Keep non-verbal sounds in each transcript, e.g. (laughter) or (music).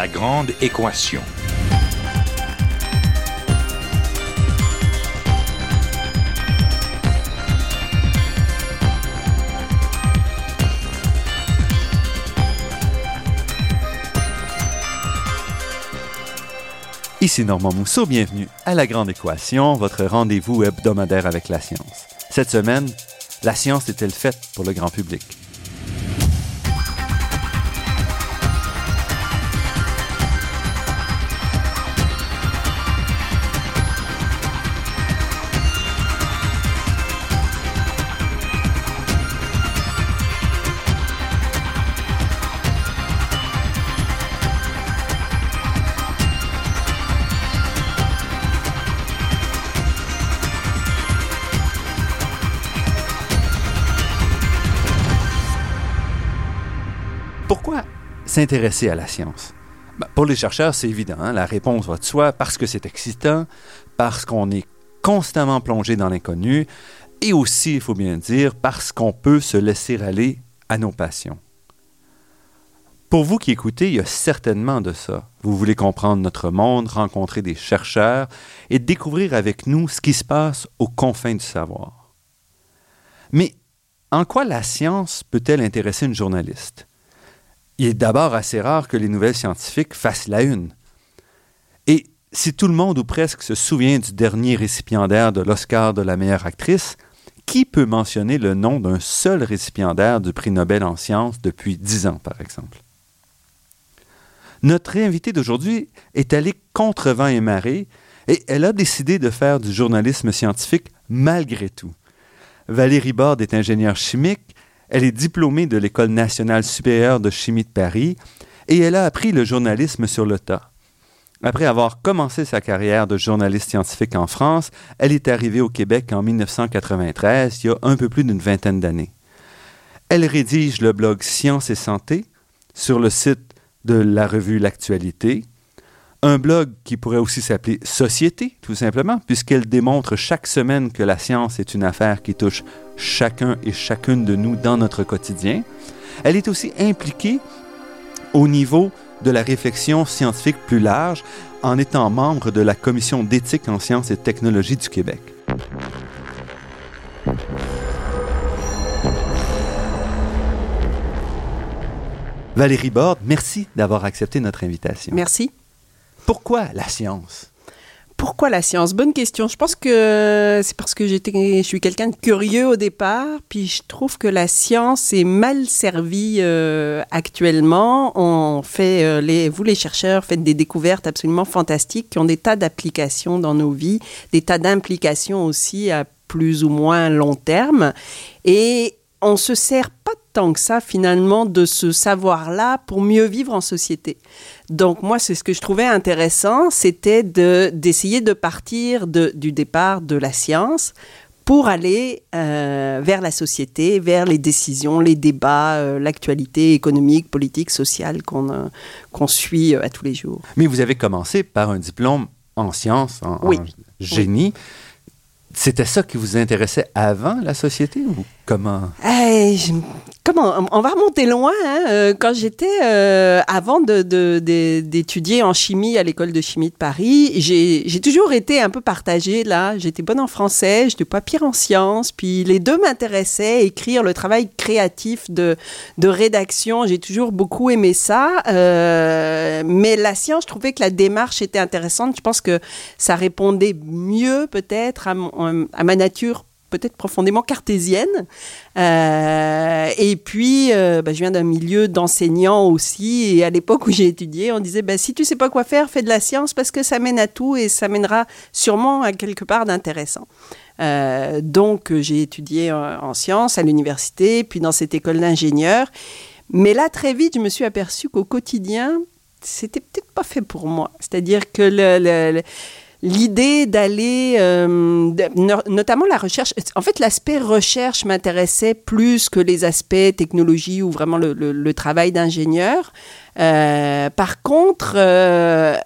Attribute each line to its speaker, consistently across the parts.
Speaker 1: La grande équation.
Speaker 2: Ici Normand Mousseau, bienvenue à La Grande Équation, votre rendez-vous hebdomadaire avec la science. Cette semaine, la science est-elle faite pour le grand public? S'intéresser à la science? Ben, pour les chercheurs, c'est évident. hein, La réponse va de soi parce que c'est excitant, parce qu'on est constamment plongé dans l'inconnu, et aussi, il faut bien dire, parce qu'on peut se laisser aller à nos passions. Pour vous qui écoutez, il y a certainement de ça. Vous voulez comprendre notre monde, rencontrer des chercheurs et découvrir avec nous ce qui se passe aux confins du savoir. Mais en quoi la science peut-elle intéresser une journaliste? Il est d'abord assez rare que les nouvelles scientifiques fassent la une. Et si tout le monde ou presque se souvient du dernier récipiendaire de l'Oscar de la meilleure actrice, qui peut mentionner le nom d'un seul récipiendaire du prix Nobel en sciences depuis dix ans, par exemple? Notre invitée d'aujourd'hui est allée contre vent et marée et elle a décidé de faire du journalisme scientifique malgré tout. Valérie Borde est ingénieure chimique, elle est diplômée de l'École nationale supérieure de chimie de Paris et elle a appris le journalisme sur le tas. Après avoir commencé sa carrière de journaliste scientifique en France, elle est arrivée au Québec en 1993, il y a un peu plus d'une vingtaine d'années. Elle rédige le blog Science et Santé sur le site de la revue L'Actualité, un blog qui pourrait aussi s'appeler Société, tout simplement, puisqu'elle démontre chaque semaine que la science est une affaire qui touche chacun et chacune de nous dans notre quotidien. Elle est aussi impliquée au niveau de la réflexion scientifique plus large en étant membre de la Commission d'éthique en sciences et technologies du Québec. Valérie Borde, merci d'avoir accepté notre invitation.
Speaker 3: Merci.
Speaker 2: Pourquoi la science?
Speaker 3: Pourquoi la science? Bonne question. Je pense que c'est parce que je suis quelqu'un de curieux au départ, puis je trouve que la science est mal servie euh, actuellement. On fait, euh, les, vous les chercheurs, faites des découvertes absolument fantastiques qui ont des tas d'applications dans nos vies, des tas d'implications aussi à plus ou moins long terme, et on se sert pas tant que ça finalement de ce savoir-là pour mieux vivre en société. Donc moi, c'est ce que je trouvais intéressant, c'était de d'essayer de partir de, du départ de la science pour aller euh, vers la société, vers les décisions, les débats, euh, l'actualité économique, politique, sociale qu'on euh, suit à tous les jours.
Speaker 2: Mais vous avez commencé par un diplôme en sciences, en,
Speaker 3: Oui.
Speaker 2: en génie. C'était ça qui vous intéressait avant la société ou comment?
Speaker 3: On va remonter loin. hein, euh, Quand j'étais euh, avant d'étudier en chimie à l'école de chimie de Paris, j'ai toujours été un peu partagée là. J'étais bonne en français, j'étais pas pire en sciences. Puis les deux m'intéressaient. Écrire le travail créatif de rédaction, j'ai toujours beaucoup aimé ça. Euh, mais la science, je trouvais que la démarche était intéressante. Je pense que ça répondait mieux peut-être à ma nature peut-être profondément cartésienne. Euh, et puis, euh, bah, je viens d'un milieu d'enseignants aussi. Et à l'époque où j'ai étudié, on disait, bah, si tu sais pas quoi faire, fais de la science parce que ça mène à tout et ça mènera sûrement à quelque part d'intéressant. Euh, donc, j'ai étudié en, en sciences à l'université, puis dans cette école d'ingénieur. Mais là, très vite, je me suis aperçue qu'au quotidien, c'était peut-être pas fait pour moi. C'est-à-dire que le- l'idée d'aller, euh, notamment la recherche, en fait, l'aspect recherche m'intéressait plus que les aspects technologie ou vraiment le, travail d'ingénieur. Euh, par contre, euh,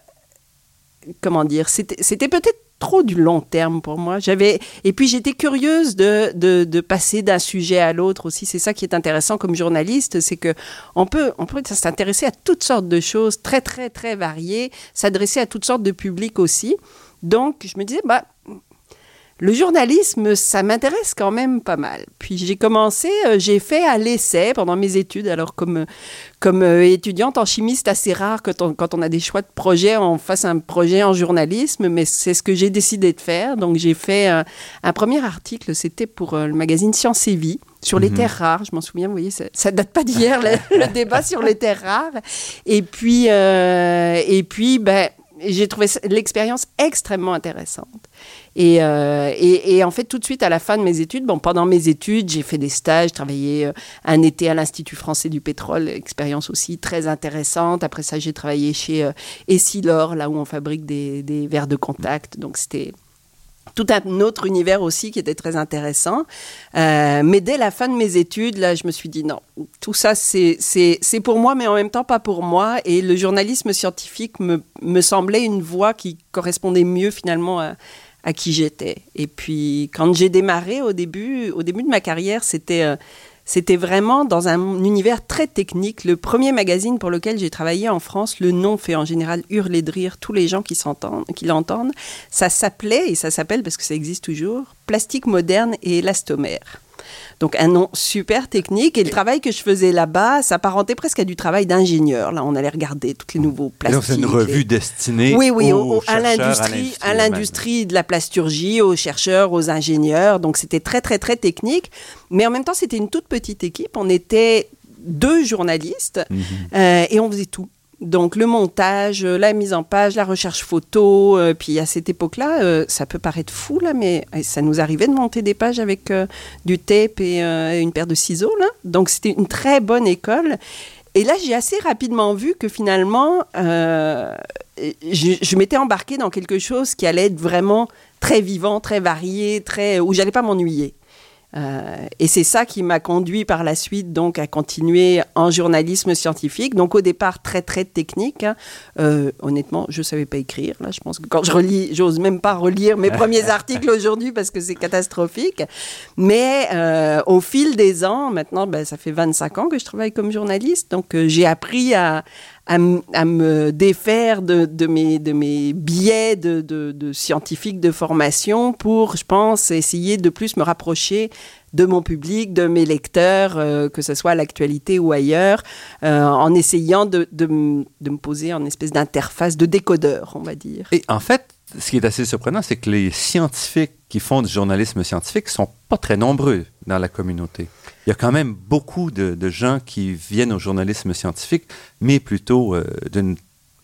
Speaker 3: comment dire, c'était peut-être trop du long terme pour moi. J'avais et puis j'étais curieuse de, de, de passer d'un sujet à l'autre aussi. C'est ça qui est intéressant comme journaliste, c'est que on peut on peut s'intéresser à toutes sortes de choses très très très variées, s'adresser à toutes sortes de publics aussi. Donc je me disais bah le journalisme, ça m'intéresse quand même pas mal. Puis j'ai commencé, euh, j'ai fait à l'essai pendant mes études. Alors comme, comme euh, étudiante en chimie, c'est assez rare que quand on a des choix de projet, on fasse un projet en journalisme, mais c'est ce que j'ai décidé de faire. Donc j'ai fait un, premier article, c'était pour euh, le magazine Science et Vie sur les mhm. terres rares. Je m'en souviens, vous voyez, ça, ça date pas d'hier, le, (laughs) débat sur les terres rares. Et puis, et puis ben, j'ai trouvé l'expérience extrêmement intéressante. Euh, et, en fait, tout de suite à la fin de mes études, bon, pendant mes études, j'ai fait des stages, travaillé euh, un été à l'Institut français du pétrole, expérience aussi très intéressante. Après ça, j'ai travaillé chez euh, Essilor, là où on fabrique des, verres de contact. Donc c'était tout un autre univers aussi qui était très intéressant. Mais dès la fin de mes études, là, je me suis dit non, tout ça, c'est pour moi, mais en même temps pas pour moi. Et le journalisme scientifique me, me semblait une voie qui correspondait mieux finalement à, à qui j'étais. Et puis, quand j'ai démarré au début, au début de ma carrière, c'était euh, c'était vraiment dans un univers très technique. Le premier magazine pour lequel j'ai travaillé en France, le nom fait en général hurler de rire tous les gens qui s'entendent, qui l'entendent. Ça s'appelait et ça s'appelle parce que ça existe toujours, Plastique moderne et élastomère. Donc un nom super technique. Et le travail que je faisais là-bas s'apparentait presque à du travail d'ingénieur. Là, on allait regarder tous les nouveaux plastiques.
Speaker 2: C'est une revue destinée
Speaker 3: oui, oui, à l'industrie, à l'industrie de la plasturgie, aux chercheurs, aux ingénieurs. Donc c'était très, très, très technique. Mais en même temps, c'était une toute petite équipe. On était deux journalistes mhm. euh, et on faisait tout. Donc le montage, euh, la mise en page, la recherche photo, euh, puis à cette époque-là, euh, ça peut paraître fou là, mais ça nous arrivait de monter des pages avec du tape et une paire de ciseaux. Donc c'était une très bonne école. Et là, j'ai assez rapidement vu que finalement, je, je m'étais embarquée dans quelque chose qui allait être vraiment très vivant, très varié, très où j'allais pas m'ennuyer. Euh, et c'est ça qui m'a conduit par la suite donc à continuer en journalisme scientifique. Donc au départ très très technique. Hein. Euh, honnêtement, je savais pas écrire. Là, je pense que quand je relis, j'ose même pas relire mes premiers (laughs) articles aujourd'hui parce que c'est catastrophique. Mais euh, au fil des ans, maintenant, ben, ça fait 25 ans que je travaille comme journaliste, donc j'ai appris à, à, me défaire de, de, mes, de mes biais de, de, de, scientifique de formation pour, je pense, essayer de plus me rapprocher de mon public, de mes lecteurs, euh, que ce soit à l'actualité ou ailleurs, euh, en essayant de, de, me poser en espèce d'interface de décodeur, on va dire.
Speaker 2: Et en fait, ce qui est assez surprenant, c'est que les scientifiques qui font du journalisme scientifique sont pas très nombreux dans la communauté. Il y a quand même beaucoup de, gens qui viennent au journalisme scientifique, mais plutôt euh, d'une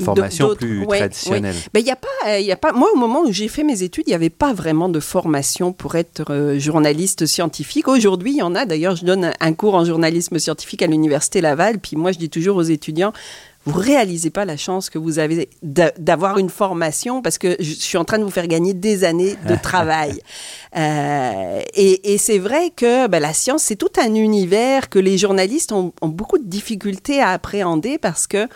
Speaker 2: formation plus traditionnelle.
Speaker 3: Mais il y a pas, il y a pas. Moi, au moment où j'ai fait mes études, il n'y avait pas vraiment de formation pour être euh, journaliste scientifique. Aujourd'hui, il y en a. D'ailleurs, je donne un cours en journalisme scientifique à l'université Laval. Puis moi, je dis toujours aux étudiants, vous réalisez pas la chance que vous avez d'avoir une formation parce que je suis en train de vous faire gagner des années de (laughs) travail. Euh, et, c'est vrai que ben, la science, c'est tout un univers que les journalistes ont, ont beaucoup de difficultés à appréhender parce que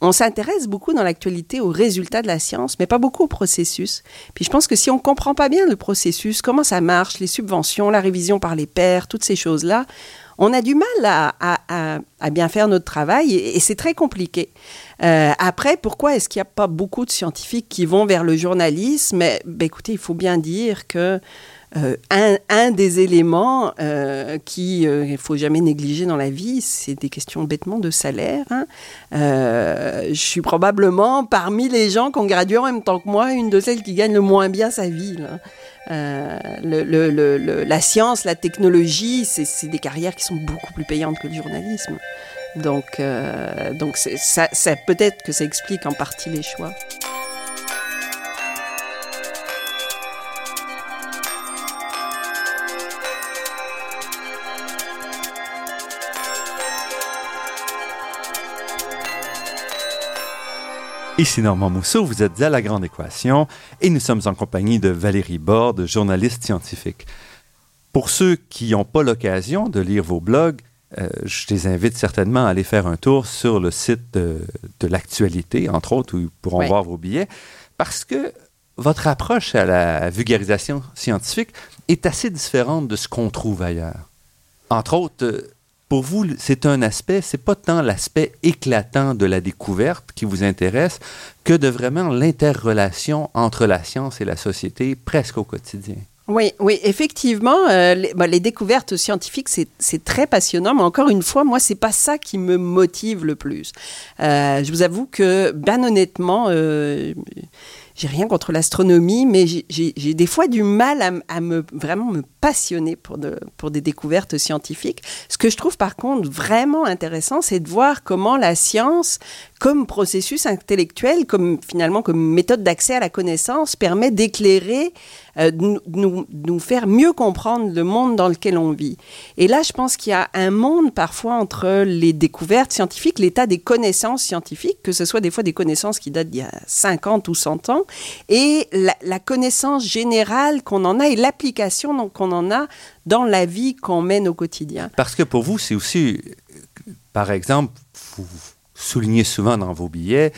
Speaker 3: on s'intéresse beaucoup dans l'actualité aux résultats de la science, mais pas beaucoup au processus. Puis je pense que si on comprend pas bien le processus, comment ça marche, les subventions, la révision par les pairs, toutes ces choses-là, on a du mal à, bien faire notre travail et, c'est très compliqué. Euh, après, pourquoi est-ce qu'il n'y a pas beaucoup de scientifiques qui vont vers le journalisme? Ben, Écoutez, il faut bien dire que euh, un, des éléments euh, qu'il ne faut jamais négliger dans la vie, c'est des questions bêtement de salaire. Hein. je suis probablement parmi les gens qui ont gradué en même temps que moi, une de celles qui gagne le moins bien sa vie. Euh, le, la science, la technologie, c'est des carrières qui sont beaucoup plus payantes que le journalisme. Donc, euh, donc ça, ça peut-être que ça explique en partie les choix.
Speaker 2: Ici Normand Mousseau, vous êtes à La Grande Équation et nous sommes en compagnie de Valérie Borde, journaliste scientifique. Pour ceux qui n'ont pas l'occasion de lire vos blogs, euh, je les invite certainement à aller faire un tour sur le site de, l'actualité, entre autres, où ils pourront voir vos billets, parce que votre approche à la vulgarisation scientifique est assez différente de ce qu'on trouve ailleurs. Entre autres, euh, pour vous, c'est un aspect, c'est pas tant l'aspect éclatant de la découverte qui vous intéresse que de vraiment l'interrelation entre la science et la société presque au quotidien.
Speaker 3: Oui, oui, effectivement, euh, les, bah, les, découvertes scientifiques, c'est très passionnant, mais encore une fois, moi, c'est pas ça qui me motive le plus. Euh, je vous avoue que, bien honnêtement, euh, j'ai rien contre l'astronomie, mais j'ai des fois du mal à, me vraiment me passionner pour, de, pour des découvertes scientifiques. Ce que je trouve par contre vraiment intéressant, c'est de voir comment la science, comme processus intellectuel, comme finalement comme méthode d'accès à la connaissance, permet d'éclairer euh, nous, nous, faire mieux comprendre le monde dans lequel on vit. Et là, je pense qu'il y a un monde parfois entre les découvertes scientifiques, l'état des connaissances scientifiques, que ce soit des fois des connaissances qui datent d'il y a 50 ou 100 ans, et la, connaissance générale qu'on en a et l'application qu'on en a dans la vie qu'on mène au quotidien.
Speaker 2: Parce que pour vous, c'est aussi, par exemple, vous soulignez souvent dans vos billets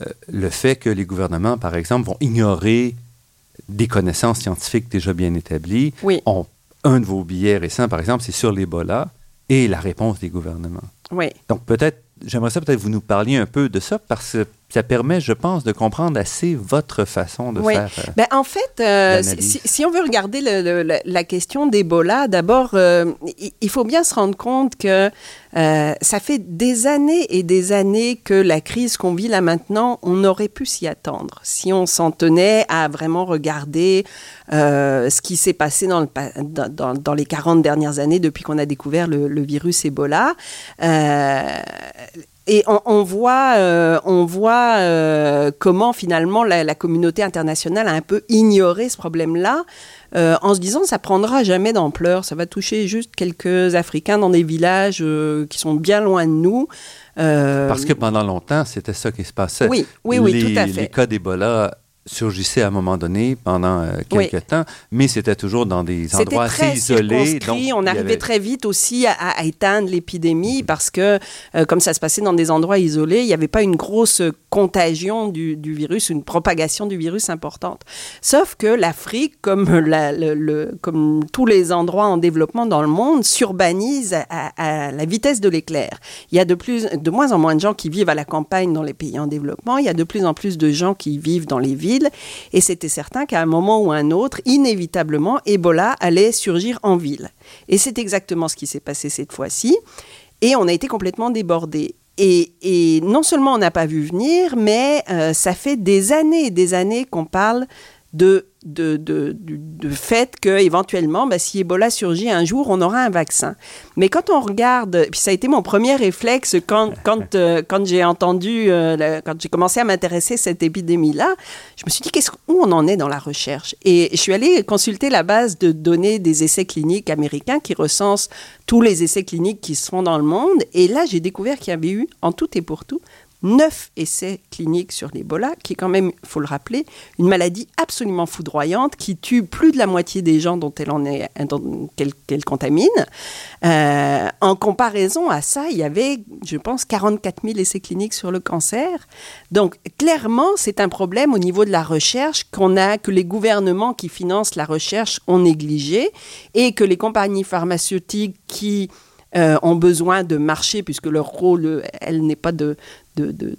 Speaker 2: euh, le fait que les gouvernements, par exemple, vont ignorer des connaissances scientifiques déjà bien établies.
Speaker 3: Oui.
Speaker 2: un de vos billets récents, par exemple, c'est sur l'Ebola et la réponse des gouvernements.
Speaker 3: Oui.
Speaker 2: Donc peut-être, j'aimerais ça peut-être vous nous parliez un peu de ça parce que ça permet, je pense, de comprendre assez votre façon de faire.
Speaker 3: Euh, ben, en fait, euh, si, on veut regarder la question d'Ebola, d'abord, euh, il faut bien se rendre compte que ça fait des années et des années que la crise qu'on vit là maintenant, on aurait pu s'y attendre. Si on s'en tenait à vraiment regarder ce qui s'est passé dans, le, dans, dans, les 40 dernières années depuis qu'on a découvert le virus Ebola et on, voit, euh, on voit euh, comment finalement la, communauté internationale a un peu ignoré ce problème-là, euh, en se disant ça prendra jamais d'ampleur, ça va toucher juste quelques Africains dans des villages qui sont bien loin de nous.
Speaker 2: Parce que pendant longtemps, c'était ça qui se passait.
Speaker 3: Oui, oui, oui, tout à fait.
Speaker 2: Les cas d'Ebola surgissait à un moment donné pendant euh, quelques temps, mais c'était toujours dans des endroits assez isolés.
Speaker 3: Donc, on arrivait très vite aussi à, éteindre l'épidémie parce que, euh, comme ça se passait dans des endroits isolés, il n'y avait pas une grosse contagion du, virus, une propagation du virus importante. Sauf que l'Afrique, comme, (laughs) le, comme tous les endroits en développement dans le monde, s'urbanise à, à, la vitesse de l'éclair. Il y a de, plus, de moins en moins de gens qui vivent à la campagne dans les pays en développement, il y a de plus en plus de gens qui vivent dans les villes et c'était certain qu'à un moment ou un autre, inévitablement, Ebola allait surgir en ville. Et c'est exactement ce qui s'est passé cette fois-ci. Et on a été complètement débordés. Et, non seulement on n'a pas vu venir, mais euh, ça fait des années et des années qu'on parle de de, de, de, fait qu'éventuellement, bah, si Ebola surgit un jour, on aura un vaccin. Mais quand on regarde, puis ça a été mon premier réflexe quand, (laughs) quand, euh, quand j'ai entendu, euh, quand j'ai commencé à m'intéresser à cette épidémie-là, je me suis dit, qu'est-ce, où on en est dans la recherche? Et je suis allée consulter la base de données des essais cliniques américains qui recensent tous les essais cliniques qui se font dans le monde. Et là, j'ai découvert qu'il y avait eu, en tout et pour tout, neuf essais cliniques sur l'Ebola, qui est quand même, il faut le rappeler, une maladie absolument foudroyante qui tue plus de la moitié des gens dont elle en est, qu'elle, contamine. Euh, en comparaison à ça, il y avait, je pense, 44 000 essais cliniques sur le cancer. Donc, clairement, c'est un problème au niveau de la recherche qu'on a, que les gouvernements qui financent la recherche ont négligé et que les compagnies pharmaceutiques qui euh, ont besoin de marcher, puisque leur rôle, elle n'est pas de, de,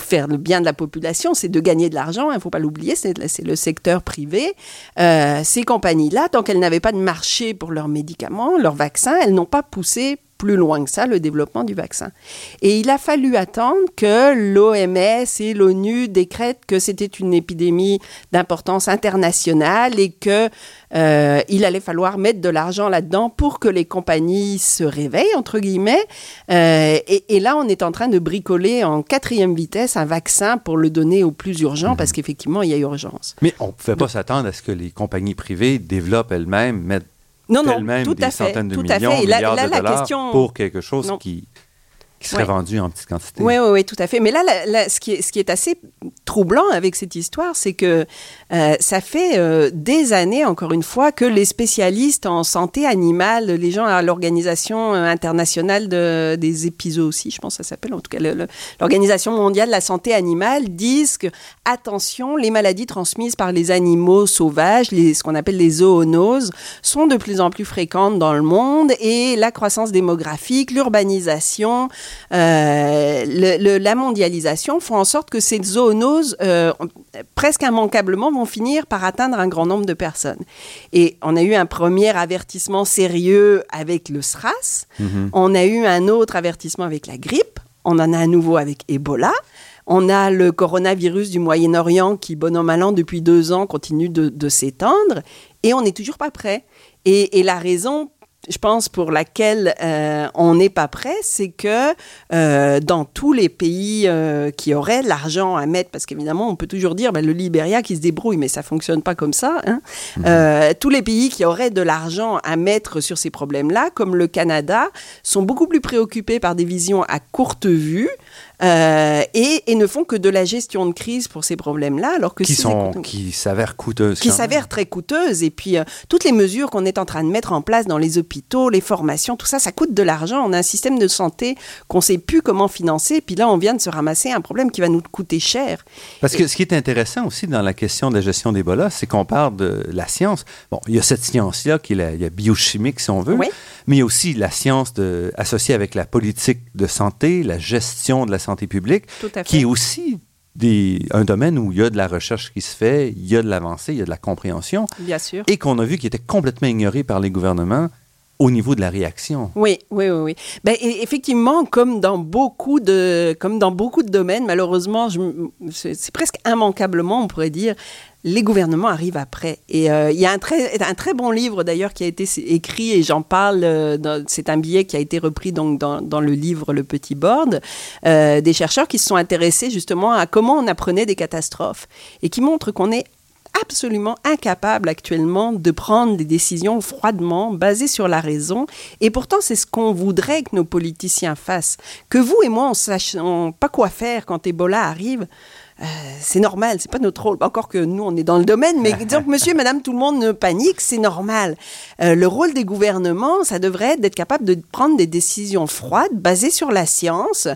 Speaker 3: faire le bien de la population, c'est de gagner de l'argent, il ne faut pas l'oublier, c'est le secteur privé. Euh, ces compagnies-là, tant qu'elles n'avaient pas de marché pour leurs médicaments, leurs vaccins, elles n'ont pas poussé plus loin que ça le développement du vaccin. Et il a fallu attendre que l'OMS et l'ONU décrètent que c'était une épidémie d'importance internationale et que euh, il allait falloir mettre de l'argent là-dedans pour que les compagnies se réveillent, entre guillemets. Euh, et, là, on est en train de bricoler en quatrième vitesse un vaccin pour le donner aux plus urgents, parce mhm. qu'effectivement, il y a urgence.
Speaker 2: Mais on ne pouvait pas s'attendre à ce que les compagnies privées développent elles-mêmes, mettent non, non, même tout des à fait, centaines de millions, à fait. milliards de dollars question... pour quelque chose qui, qui serait vendu en petite quantité.
Speaker 3: Oui, oui, oui, tout à fait. Mais là, ce, qui est, ce qui est assez troublant avec cette histoire, c'est que euh, ça fait euh, des années, encore une fois, que les spécialistes en santé animale, les gens à l'Organisation internationale de, des épisodes aussi, je pense que ça s'appelle en tout cas, l'Organisation mondiale de la santé animale, disent que, attention, les maladies transmises par les animaux sauvages, les, ce qu'on appelle les zoonoses, sont de plus en plus fréquentes dans le monde et la croissance démographique, l'urbanisation, euh, le, la mondialisation font en sorte que ces zoonoses, euh, presque immanquablement, vont finir par atteindre un grand nombre de personnes. Et on a eu un premier avertissement sérieux avec le SRAS, mhm. on a eu un autre avertissement avec la grippe, on en a un nouveau avec Ebola. On a le coronavirus du Moyen-Orient qui, bon an, mal an, depuis deux ans, continue de, s'étendre et on n'est toujours pas prêt. Et, et, la raison je pense, pour laquelle euh, on n'est pas prêt, c'est que euh, dans tous les pays euh, qui auraient l'argent à mettre, parce qu'évidemment, on peut toujours dire ben, le Libéria qui se débrouille, mais ça fonctionne pas comme ça. Hein. Mhm. tous les pays qui auraient de l'argent à mettre sur ces problèmes-là, comme le Canada, sont beaucoup plus préoccupés par des visions à courte vue. Euh, et, et, ne font que de la gestion de crise pour ces problèmes-là, alors que
Speaker 2: qui sont qui s'avèrent coûteuses,
Speaker 3: qui s'avèrent très coûteuses. Et puis euh, toutes les mesures qu'on est en train de mettre en place dans les hôpitaux, les formations, tout ça, ça coûte de l'argent. On a un système de santé qu'on sait plus comment financer. Et puis là, on vient de se ramasser un problème qui va nous coûter cher.
Speaker 2: Parce que ce qui est intéressant aussi dans la question de la gestion d'Ebola, c'est qu'on parle de la science. Bon, il y a cette science-là qui est la, biochimique, si on veut, mais il y a aussi la science de, associée avec la politique de santé, la gestion de la santé publique, qui est aussi un domaine où il y a de la recherche qui se fait, il y a de l'avancée, il y a de la compréhension.
Speaker 3: Bien sûr.
Speaker 2: Et qu'on a vu qui était complètement ignoré par les gouvernements au niveau de la réaction.
Speaker 3: Oui, oui, oui. oui. Ben, effectivement, comme dans beaucoup de, comme dans beaucoup de domaines, malheureusement, c'est presque immanquablement, on pourrait dire, les gouvernements arrivent après. Et euh, il y a un très, un très bon livre d'ailleurs qui a été écrit et j'en parle. Euh, c'est un billet qui a été repris donc dans, le livre Le Petit Board euh, des chercheurs qui se sont intéressés justement à comment on apprenait des catastrophes et qui montrent qu'on est absolument incapable actuellement de prendre des décisions froidement basées sur la raison. Et pourtant, c'est ce qu'on voudrait que nos politiciens fassent. Que vous et moi, on ne sache pas quoi faire quand Ebola arrive. Euh, c'est normal, c'est pas notre rôle. Encore que nous, on est dans le domaine, mais (laughs) disons que monsieur et madame, tout le monde ne panique, c'est normal. Euh, le rôle des gouvernements, ça devrait être d'être capable de prendre des décisions froides, basées sur la science,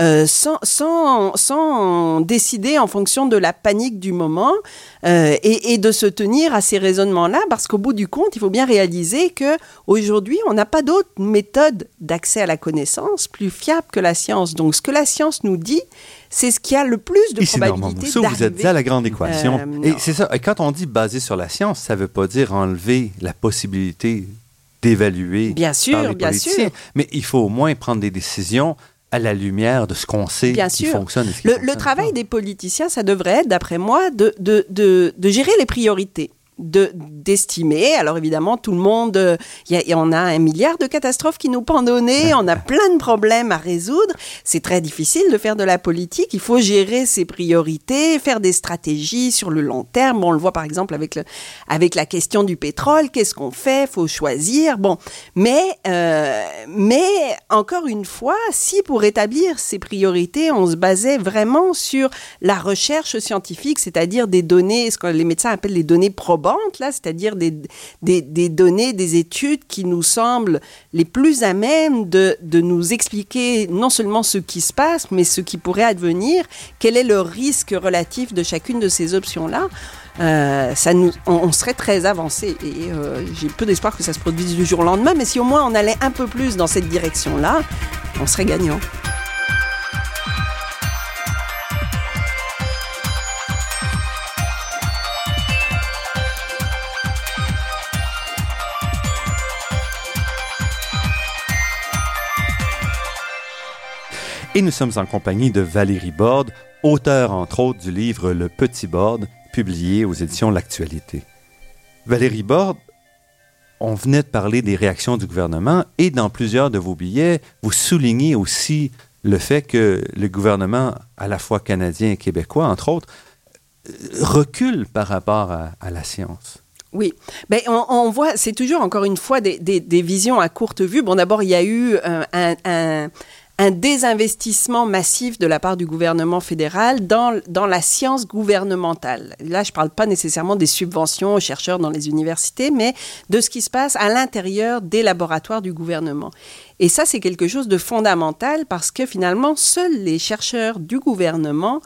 Speaker 3: euh, sans, sans, sans, décider en fonction de la panique du moment, et, et, de se tenir à ces raisonnements-là, parce qu'au bout du compte, il faut bien réaliser que aujourd'hui, on n'a pas d'autre méthode d'accès à la connaissance plus fiable que la science. Donc, ce que la science nous dit, c'est ce qui a le plus de Ici, probabilité
Speaker 2: d'arriver. vous êtes à la grande équation. Euh, et c'est ça. Et quand on dit basé sur la science, ça ne veut pas dire enlever la possibilité d'évaluer
Speaker 3: bien sûr, par les bien
Speaker 2: politiciens. Sûr. Mais il faut au moins prendre des décisions à la lumière de ce qu'on sait
Speaker 3: Bien
Speaker 2: qui
Speaker 3: sûr.
Speaker 2: fonctionne.
Speaker 3: le, le travail des politiciens, ça devrait être, d'après moi, de, de, de, de gérer les priorités de d'estimer. Alors évidemment, tout le monde, il y, on a un milliard de catastrophes qui nous pendent on a plein de problèmes à résoudre. C'est très difficile de faire de la politique. Il faut gérer ses priorités, faire des stratégies sur le long terme. on le voit par exemple avec le, avec la question du pétrole. Qu'est-ce qu'on fait? Faut choisir. Bon, mais euh, mais encore une fois, si pour établir ces priorités, on se basait vraiment sur la recherche scientifique, c'est-à-dire des données, ce que les médecins appellent les données probantes là, c'est-à-dire des, des, données, des études qui nous semblent les plus à même de, de, nous expliquer non seulement ce qui se passe, mais ce qui pourrait advenir, quel est le risque relatif de chacune de ces options-là. Euh, ça nous, on, serait très avancé et euh, j'ai peu d'espoir que ça se produise du jour au lendemain, mais si au moins on allait un peu plus dans cette direction-là, on serait gagnant.
Speaker 2: Et nous sommes en compagnie de Valérie Borde, auteure entre autres du livre Le Petit Borde, publié aux éditions L'Actualité. Valérie Borde, on venait de parler des réactions du gouvernement et dans plusieurs de vos billets, vous soulignez aussi le fait que le gouvernement, à la fois canadien et québécois, entre autres, recule par rapport à, la science.
Speaker 3: Oui, ben, on, voit, c'est toujours encore une fois des, visions à courte vue. Bon, d'abord, il y a eu un un désinvestissement massif de la part du gouvernement fédéral dans, dans la science gouvernementale. Là, je ne parle pas nécessairement des subventions aux chercheurs dans les universités, mais de ce qui se passe à l'intérieur des laboratoires du gouvernement. Et ça, c'est quelque chose de fondamental parce que finalement, seuls les chercheurs du gouvernement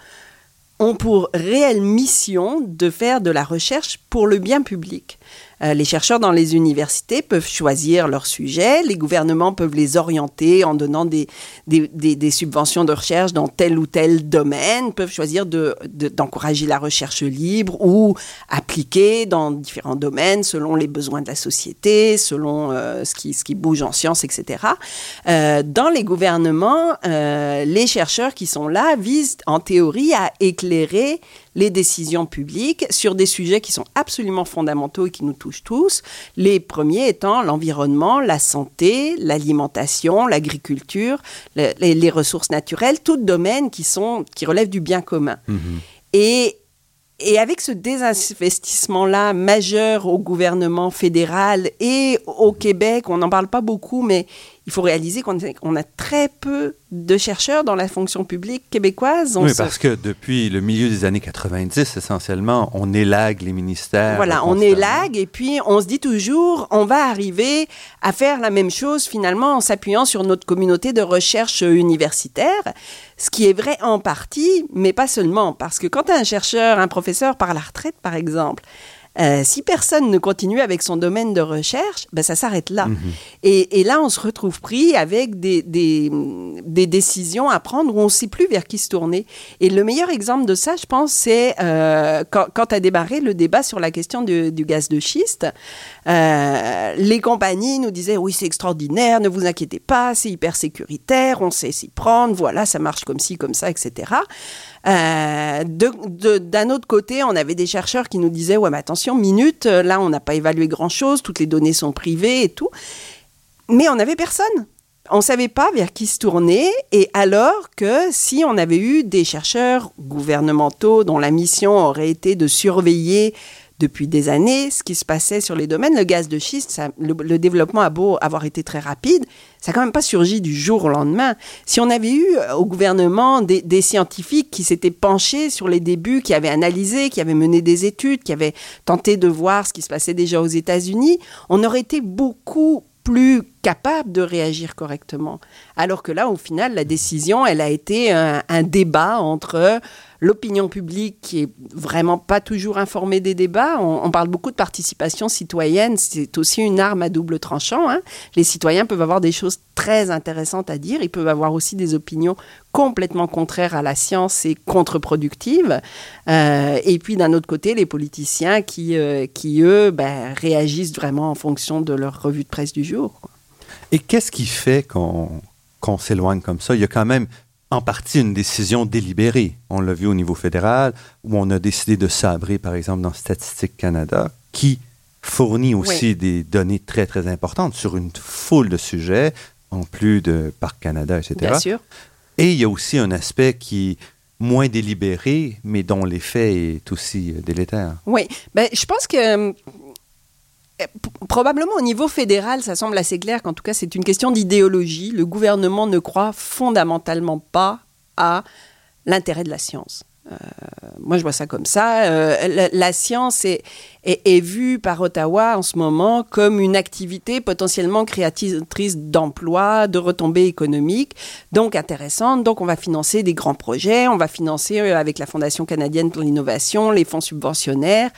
Speaker 3: ont pour réelle mission de faire de la recherche pour le bien public. Euh, les chercheurs dans les universités peuvent choisir leurs sujets, les gouvernements peuvent les orienter en donnant des, subventions de recherche dans tel ou tel domaine, peuvent choisir d'encourager de, la recherche libre ou appliquer dans différents domaines selon les besoins de la société, selon euh, ce, qui, bouge en sciences, etc. Euh, dans les gouvernements, les chercheurs qui sont là visent en théorie à éclairer les décisions publiques sur des sujets qui sont absolument fondamentaux et qui nous touchent tous. Les premiers étant l'environnement, la santé, l'alimentation, l'agriculture, les, ressources naturelles, tout domaines qui, sont, qui relèvent du bien commun. Mm-hmm. Et et avec ce désinvestissement-là majeur au gouvernement fédéral et au Québec, on n'en parle pas beaucoup, mais il faut réaliser qu'on a très peu de chercheurs dans la fonction publique québécoise.
Speaker 2: oui, parce que depuis le milieu des années 90, essentiellement, on élague les ministères.
Speaker 3: Voilà, on élague et puis on se dit toujours, on va arriver à faire la même chose finalement en s'appuyant sur notre communauté de recherche universitaire, ce qui est vrai en partie, mais pas seulement, parce que quand un chercheur, un professeur part à la retraite, par exemple, euh, si personne ne continue avec son domaine de recherche, ben ça s'arrête là. Mhm. et, là, on se retrouve pris avec des, des, décisions à prendre où on ne sait plus vers qui se tourner. Et le meilleur exemple de ça, je pense, c'est euh, quand, quand, a démarré le débat sur la question du, gaz de schiste. Euh, les compagnies nous disaient oui, c'est extraordinaire, ne vous inquiétez pas, c'est hyper sécuritaire, on sait s'y prendre, voilà, ça marche comme ci, comme ça, etc. Euh, d'un autre côté, on avait des chercheurs qui nous disaient ouais, mais attention, minute, euh, là, on n'a pas évalué grand-chose, toutes les données sont privées et tout. Mais on n'avait personne. On ne savait pas vers qui se tourner, et alors que si on avait eu des chercheurs gouvernementaux dont la mission aurait été de surveiller depuis des années ce qui se passait sur les domaines. Le gaz de schiste, le, développement a beau avoir été très rapide, ça n'a quand même pas surgi du jour au lendemain. Si on avait eu euh, au gouvernement des, scientifiques qui s'étaient penchés sur les débuts, qui avaient analysé, qui avaient mené des études, qui avaient tenté de voir ce qui se passait déjà aux États-Unis, on aurait été beaucoup plus capable de réagir correctement. Alors que là, au final, la décision, elle a été un, débat entre l'opinion publique qui est vraiment pas toujours informée des débats. On, parle beaucoup de participation citoyenne, c'est aussi une arme à double tranchant. Hein. Les citoyens peuvent avoir des choses très intéressantes à dire, ils peuvent avoir aussi des opinions complètement contraires à la science et contre-productives. Euh, et puis d'un autre côté, les politiciens qui, euh, qui eux, ben, réagissent vraiment en fonction de leur revue de presse du jour.
Speaker 2: Et qu'est-ce qui fait qu'on s'éloigne comme ça? Il y a quand même en partie une décision délibérée. On l'a vu au niveau fédéral, où on a décidé de sabrer, par exemple, dans Statistique Canada, qui fournit aussi des données très, très importantes sur une foule de sujets, en plus de Parc Canada, etc.
Speaker 3: Bien sûr.
Speaker 2: Et il y a aussi un aspect qui est moins délibéré, mais dont l'effet est aussi délétère.
Speaker 3: Oui, ben, je pense que euh, probablement au niveau fédéral, ça semble assez clair qu'en tout cas c'est une question d'idéologie. Le gouvernement ne croit fondamentalement pas à l'intérêt de la science. Euh, moi, je vois ça comme ça. Euh, la, science est, est, vue par Ottawa en ce moment comme une activité potentiellement créatrice d'emplois, de retombées économiques, donc intéressante. Donc, on va financer des grands projets, on va financer avec la Fondation canadienne pour l'innovation, les fonds subventionnaires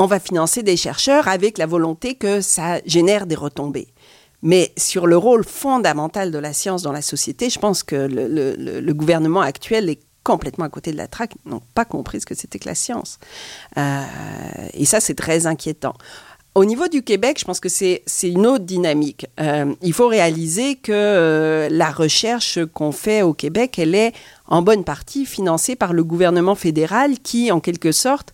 Speaker 3: on va financer des chercheurs avec la volonté que ça génère des retombées. Mais sur le rôle fondamental de la science dans la société, je pense que le, gouvernement actuel est complètement à côté de la traque, n'ont pas compris ce que c'était que la science. Euh, et ça, c'est très inquiétant. Au niveau du Québec, je pense que c'est une autre dynamique. Euh, il faut réaliser que euh, la recherche qu'on fait au Québec, elle est en bonne partie financée par le gouvernement fédéral qui, en quelque sorte,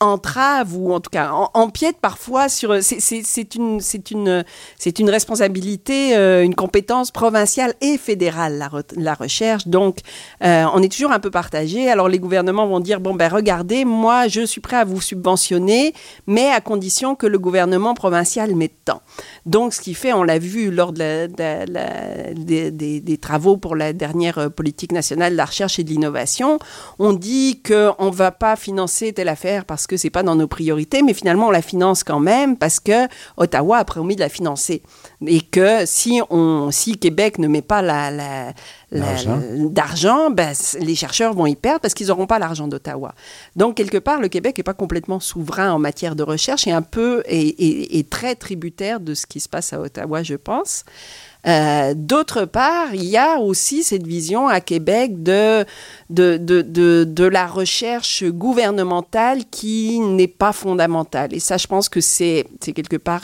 Speaker 3: entrave ou en tout cas empiète parfois sur c'est une c'est une c'est une responsabilité euh, une compétence provinciale et fédérale la, la recherche. Donc euh, on est toujours un peu partagé. Alors les gouvernements vont dire bon ben regardez moi je suis prêt à vous subventionner mais à condition que le gouvernement provincial mette tant Donc, ce qui fait, on l'a vu lors des, des, travaux pour la dernière politique nationale de la recherche et de l'innovation, on dit qu'on ne va pas financer telle affaire parce que c'est pas dans nos priorités, mais finalement, on la finance quand même parce que Ottawa a promis de la financer. Et que si, on, si Québec ne met pas la, la d'argent, ben, les chercheurs vont y perdre parce qu'ils n'auront pas l'argent d'Ottawa. Donc, quelque part, le Québec n'est pas complètement souverain en matière de recherche et un peu et, et, très tributaire de ce qui se passe à Ottawa, je pense. Euh, D'autre part, il y a aussi cette vision à Québec de, de, de, de, de la recherche gouvernementale qui n'est pas fondamentale. Et ça, je pense que c'est quelque part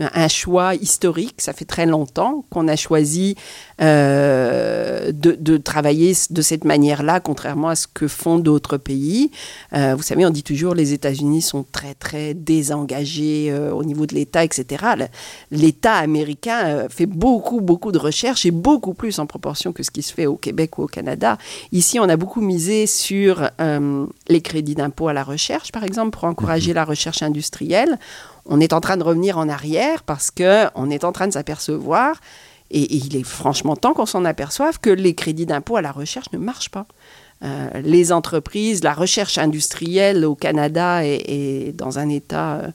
Speaker 3: un, choix historique. Ça fait très longtemps qu'on a choisi euh, de, de, travailler de cette manière-là, contrairement à ce que font d'autres pays. Euh, vous savez, on dit toujours les États-Unis sont très, très désengagés euh, au niveau de l'État, etc. L'État américain fait beaucoup, beaucoup de recherches et beaucoup plus en proportion que ce qui se fait au Québec ou au Canada. Ici, on a beaucoup misé sur les crédits d'impôt à la recherche, par exemple, pour encourager mhm. la recherche industrielle. On est en train de revenir en arrière parce qu'on est en train de s'apercevoir et, il est franchement temps qu'on s'en aperçoive que les crédits d'impôt à la recherche ne marchent pas. Euh, les entreprises, la recherche industrielle au Canada est, dans un état, euh,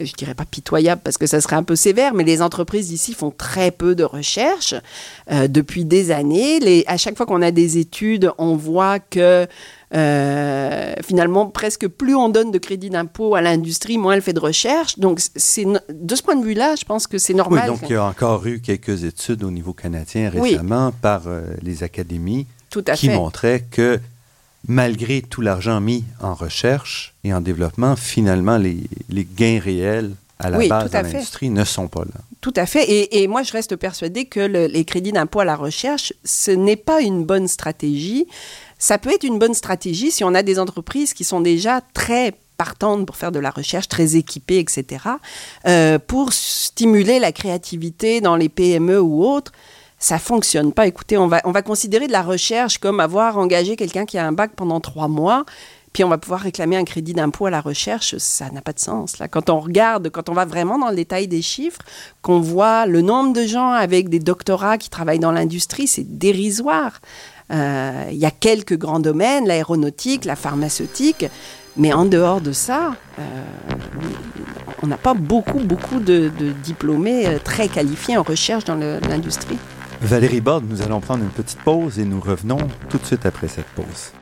Speaker 3: je dirais pas pitoyable parce que ça serait un peu sévère, mais les entreprises ici font très peu de recherche euh, depuis des années. Les, à chaque fois qu'on a des études, on voit que euh, finalement, presque plus on donne de crédit d'impôt à l'industrie, moins elle fait de recherche. Donc, c'est de ce point de vue-là, je pense que c'est normal.
Speaker 2: Oui, donc il y a encore eu quelques études au niveau canadien récemment par euh, les académies qui montraient que malgré tout l'argent mis en recherche et en développement, finalement, les, les gains réels à la base de l'industrie ne sont pas là.
Speaker 3: Tout à fait. Et, et moi, je reste persuadée que le, les crédits d'impôt à la recherche, ce n'est pas une bonne stratégie ça peut être une bonne stratégie si on a des entreprises qui sont déjà très partantes pour faire de la recherche, très équipées, etc., euh, pour stimuler la créativité dans les PME ou autres. Ça fonctionne pas. Écoutez, on va, on va considérer de la recherche comme avoir engagé quelqu'un qui a un bac pendant trois mois puis on va pouvoir réclamer un crédit d'impôt à la recherche, ça n'a pas de sens. Là. Quand on regarde, quand on va vraiment dans le détail des chiffres, qu'on voit le nombre de gens avec des doctorats qui travaillent dans l'industrie, c'est dérisoire. Euh, il y a quelques grands domaines, l'aéronautique, la pharmaceutique, mais en dehors de ça, euh, on n'a pas beaucoup, beaucoup de, diplômés euh, très qualifiés en recherche dans l'industrie.
Speaker 2: Valérie Borde, nous allons prendre une petite pause et nous revenons tout de suite après cette pause.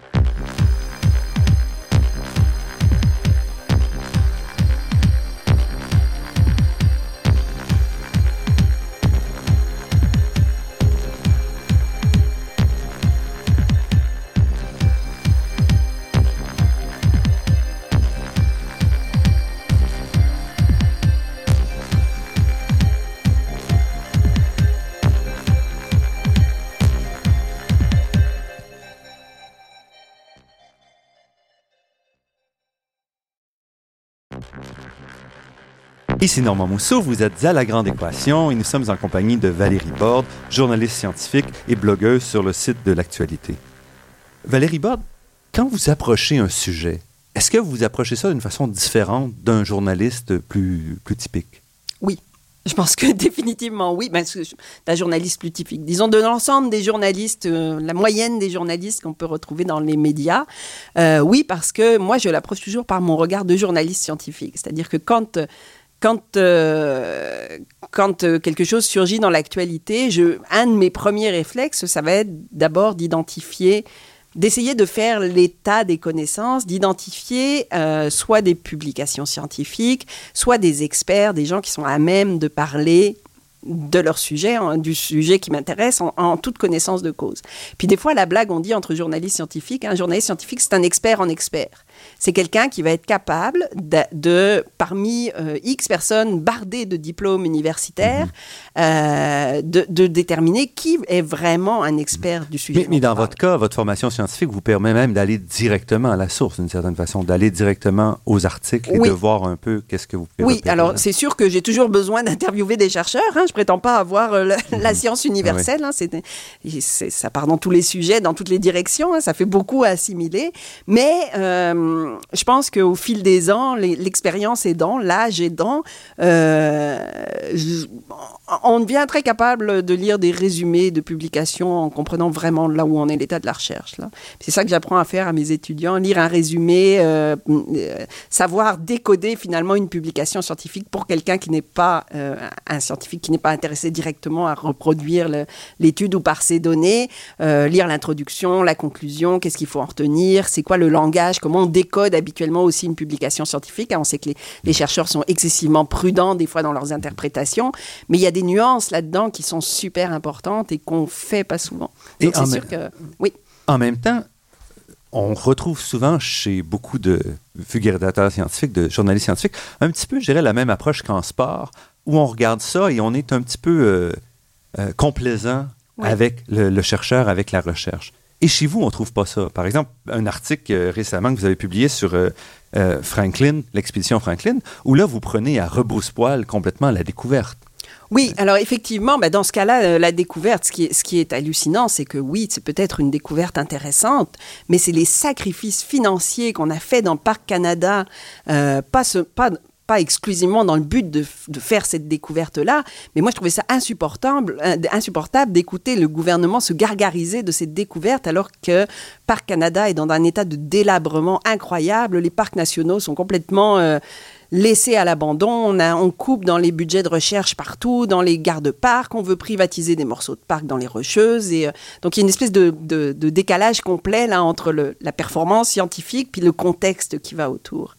Speaker 2: Ici Normand Mousseau, vous êtes à La Grande Équation et nous sommes en compagnie de Valérie Borde, journaliste scientifique et blogueuse sur le site de l'actualité. Valérie Borde, quand vous approchez un sujet, est-ce que vous approchez ça d'une façon différente d'un journaliste plus, plus typique?
Speaker 3: Oui. Je pense que (laughs) définitivement oui, ben, d'un journaliste plus typique. Disons de l'ensemble des journalistes, euh, la moyenne des journalistes qu'on peut retrouver dans les médias. Euh, oui, parce que moi, je l'approche toujours par mon regard de journaliste scientifique. C'est-à-dire que quand quand, euh, quand euh, quelque chose surgit dans l'actualité, un de mes premiers réflexes, ça va être d'abord d'identifier, d'essayer de faire l'état des connaissances, d'identifier euh, soit des publications scientifiques, soit des experts, des gens qui sont à même de parler de leur sujet, du sujet qui m'intéresse, en, toute connaissance de cause. Puis des fois, la blague, on dit entre journalistes scientifiques, un journaliste scientifique, c'est un expert en expert c'est quelqu'un qui va être capable de, parmi euh, X personnes bardées de diplômes universitaires, mhm. euh, de, déterminer qui est vraiment un expert du sujet.
Speaker 2: Mais, dans votre cas, votre formation scientifique vous permet même d'aller directement à la source, d'une certaine façon, d'aller directement aux articles et de voir un peu qu'est-ce que vous pouvez
Speaker 3: Oui, alors c'est sûr que j'ai toujours besoin d'interviewer des chercheurs. Hein. Je prétends pas avoir euh, la, la, science universelle. Hein, ça part dans tous les sujets, dans toutes les directions. Hein, ça fait beaucoup à assimiler. Mais je pense qu'au fil des ans, l'expérience aidant, l'âge aidant, euh, on devient très capable de lire des résumés de publications en comprenant vraiment là où on est l'état de la recherche. C'est ça que j'apprends à faire à mes étudiants, lire un résumé, euh, euh, savoir décoder finalement une publication scientifique pour quelqu'un qui n'est pas euh, un scientifique qui n'est pas intéressé directement à reproduire l'étude ou par ses données, lire l'introduction, la conclusion, qu'est-ce qu'il faut en retenir, c'est quoi le langage, comment on décode habituellement aussi une publication scientifique. on sait que les, les chercheurs sont excessivement prudents des fois dans leurs interprétations, mais il y a des nuances là-dedans qui sont super importantes et qu'on fait pas souvent. Donc c'est sûr que oui.
Speaker 2: En même temps, on retrouve souvent chez beaucoup de vulgarisateurs scientifiques, de journalistes scientifiques, un petit peu, je dirais, la même approche qu'en sport, où on regarde ça et on est un petit peu euh, euh, complaisant avec le, chercheur, avec la recherche. Et chez vous, on ne trouve pas ça. Par exemple, un article euh, récemment que vous avez publié sur Franklin, l'expédition Franklin, où là, vous prenez à rebrousse-poil complètement la découverte.
Speaker 3: Oui, alors effectivement, bah, dans ce cas-là, euh, la découverte, ce qui est, hallucinant, c'est que oui, c'est peut-être une découverte intéressante, mais c'est les sacrifices financiers qu'on a fait dans Parc Canada, euh, pas exclusivement dans le but de, faire cette découverte-là, mais moi je trouvais ça insupportable, euh, insupportable d'écouter le gouvernement se gargariser de cette découverte alors que Parc Canada est dans un état de délabrement incroyable, les parcs nationaux sont complètement laissé à l'abandon. On, on coupe dans les budgets de recherche partout, dans les gardes-parcs. On veut privatiser des morceaux de parc dans les Rocheuses. Et, euh, donc il y a une espèce de, décalage complet là, entre la performance scientifique puis le contexte qui va autour.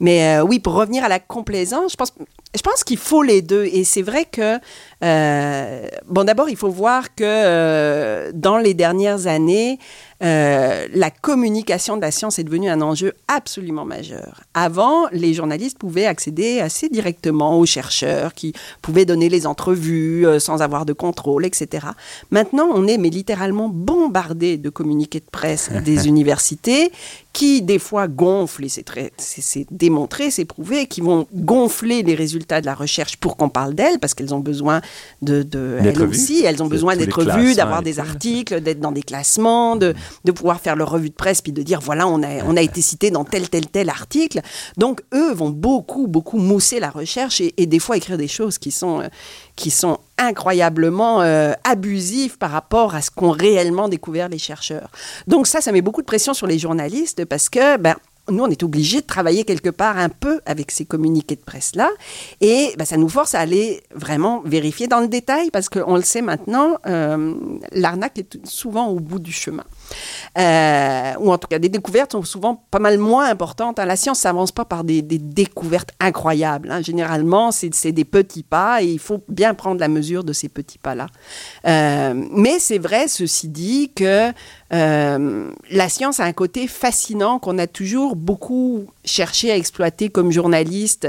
Speaker 3: Mais euh, oui, pour revenir à la complaisance, je pense, je pense qu'il faut les deux. Et c'est vrai que, euh, bon, d'abord, il faut voir que dans les dernières années, euh, la communication de la science est devenue un enjeu absolument majeur. Avant, les journalistes pouvaient accéder assez directement aux chercheurs qui pouvaient donner les entrevues euh, sans avoir de contrôle, etc. Maintenant, on est mais littéralement bombardé de communiqués de presse (laughs) des universités qui des fois gonflent, et c'est démontré, c'est prouvé, qui vont gonfler les résultats de la recherche pour qu'on parle d'elles, parce qu'elles ont besoin de, de elles aussi, elles ont besoin d'être vues, d'avoir des articles, d'être dans des classements, de, de pouvoir faire leur revue de presse, puis de dire, voilà, on a, on a été cité dans tel, tel, tel article. Donc, eux vont beaucoup, beaucoup mousser la recherche et, des fois écrire des choses qui sont, euh, qui sont incroyablement euh, abusifs par rapport à ce qu'ont réellement découvert les chercheurs. Donc ça, ça met beaucoup de pression sur les journalistes parce que ben, nous, on est obligé de travailler quelque part un peu avec ces communiqués de presse-là. Et bah, ça nous force à aller vraiment vérifier dans le détail, parce qu'on le sait maintenant, euh, l'arnaque est souvent au bout du chemin. Euh, ou en tout cas, des découvertes sont souvent pas mal moins importantes. Hein. La science s'avance pas par des, découvertes incroyables. Hein. Généralement, c'est des petits pas et il faut bien prendre la mesure de ces petits pas-là. Euh, mais c'est vrai, ceci dit, que euh, la science a un côté fascinant qu'on a toujours beaucoup cherché à exploiter comme journaliste.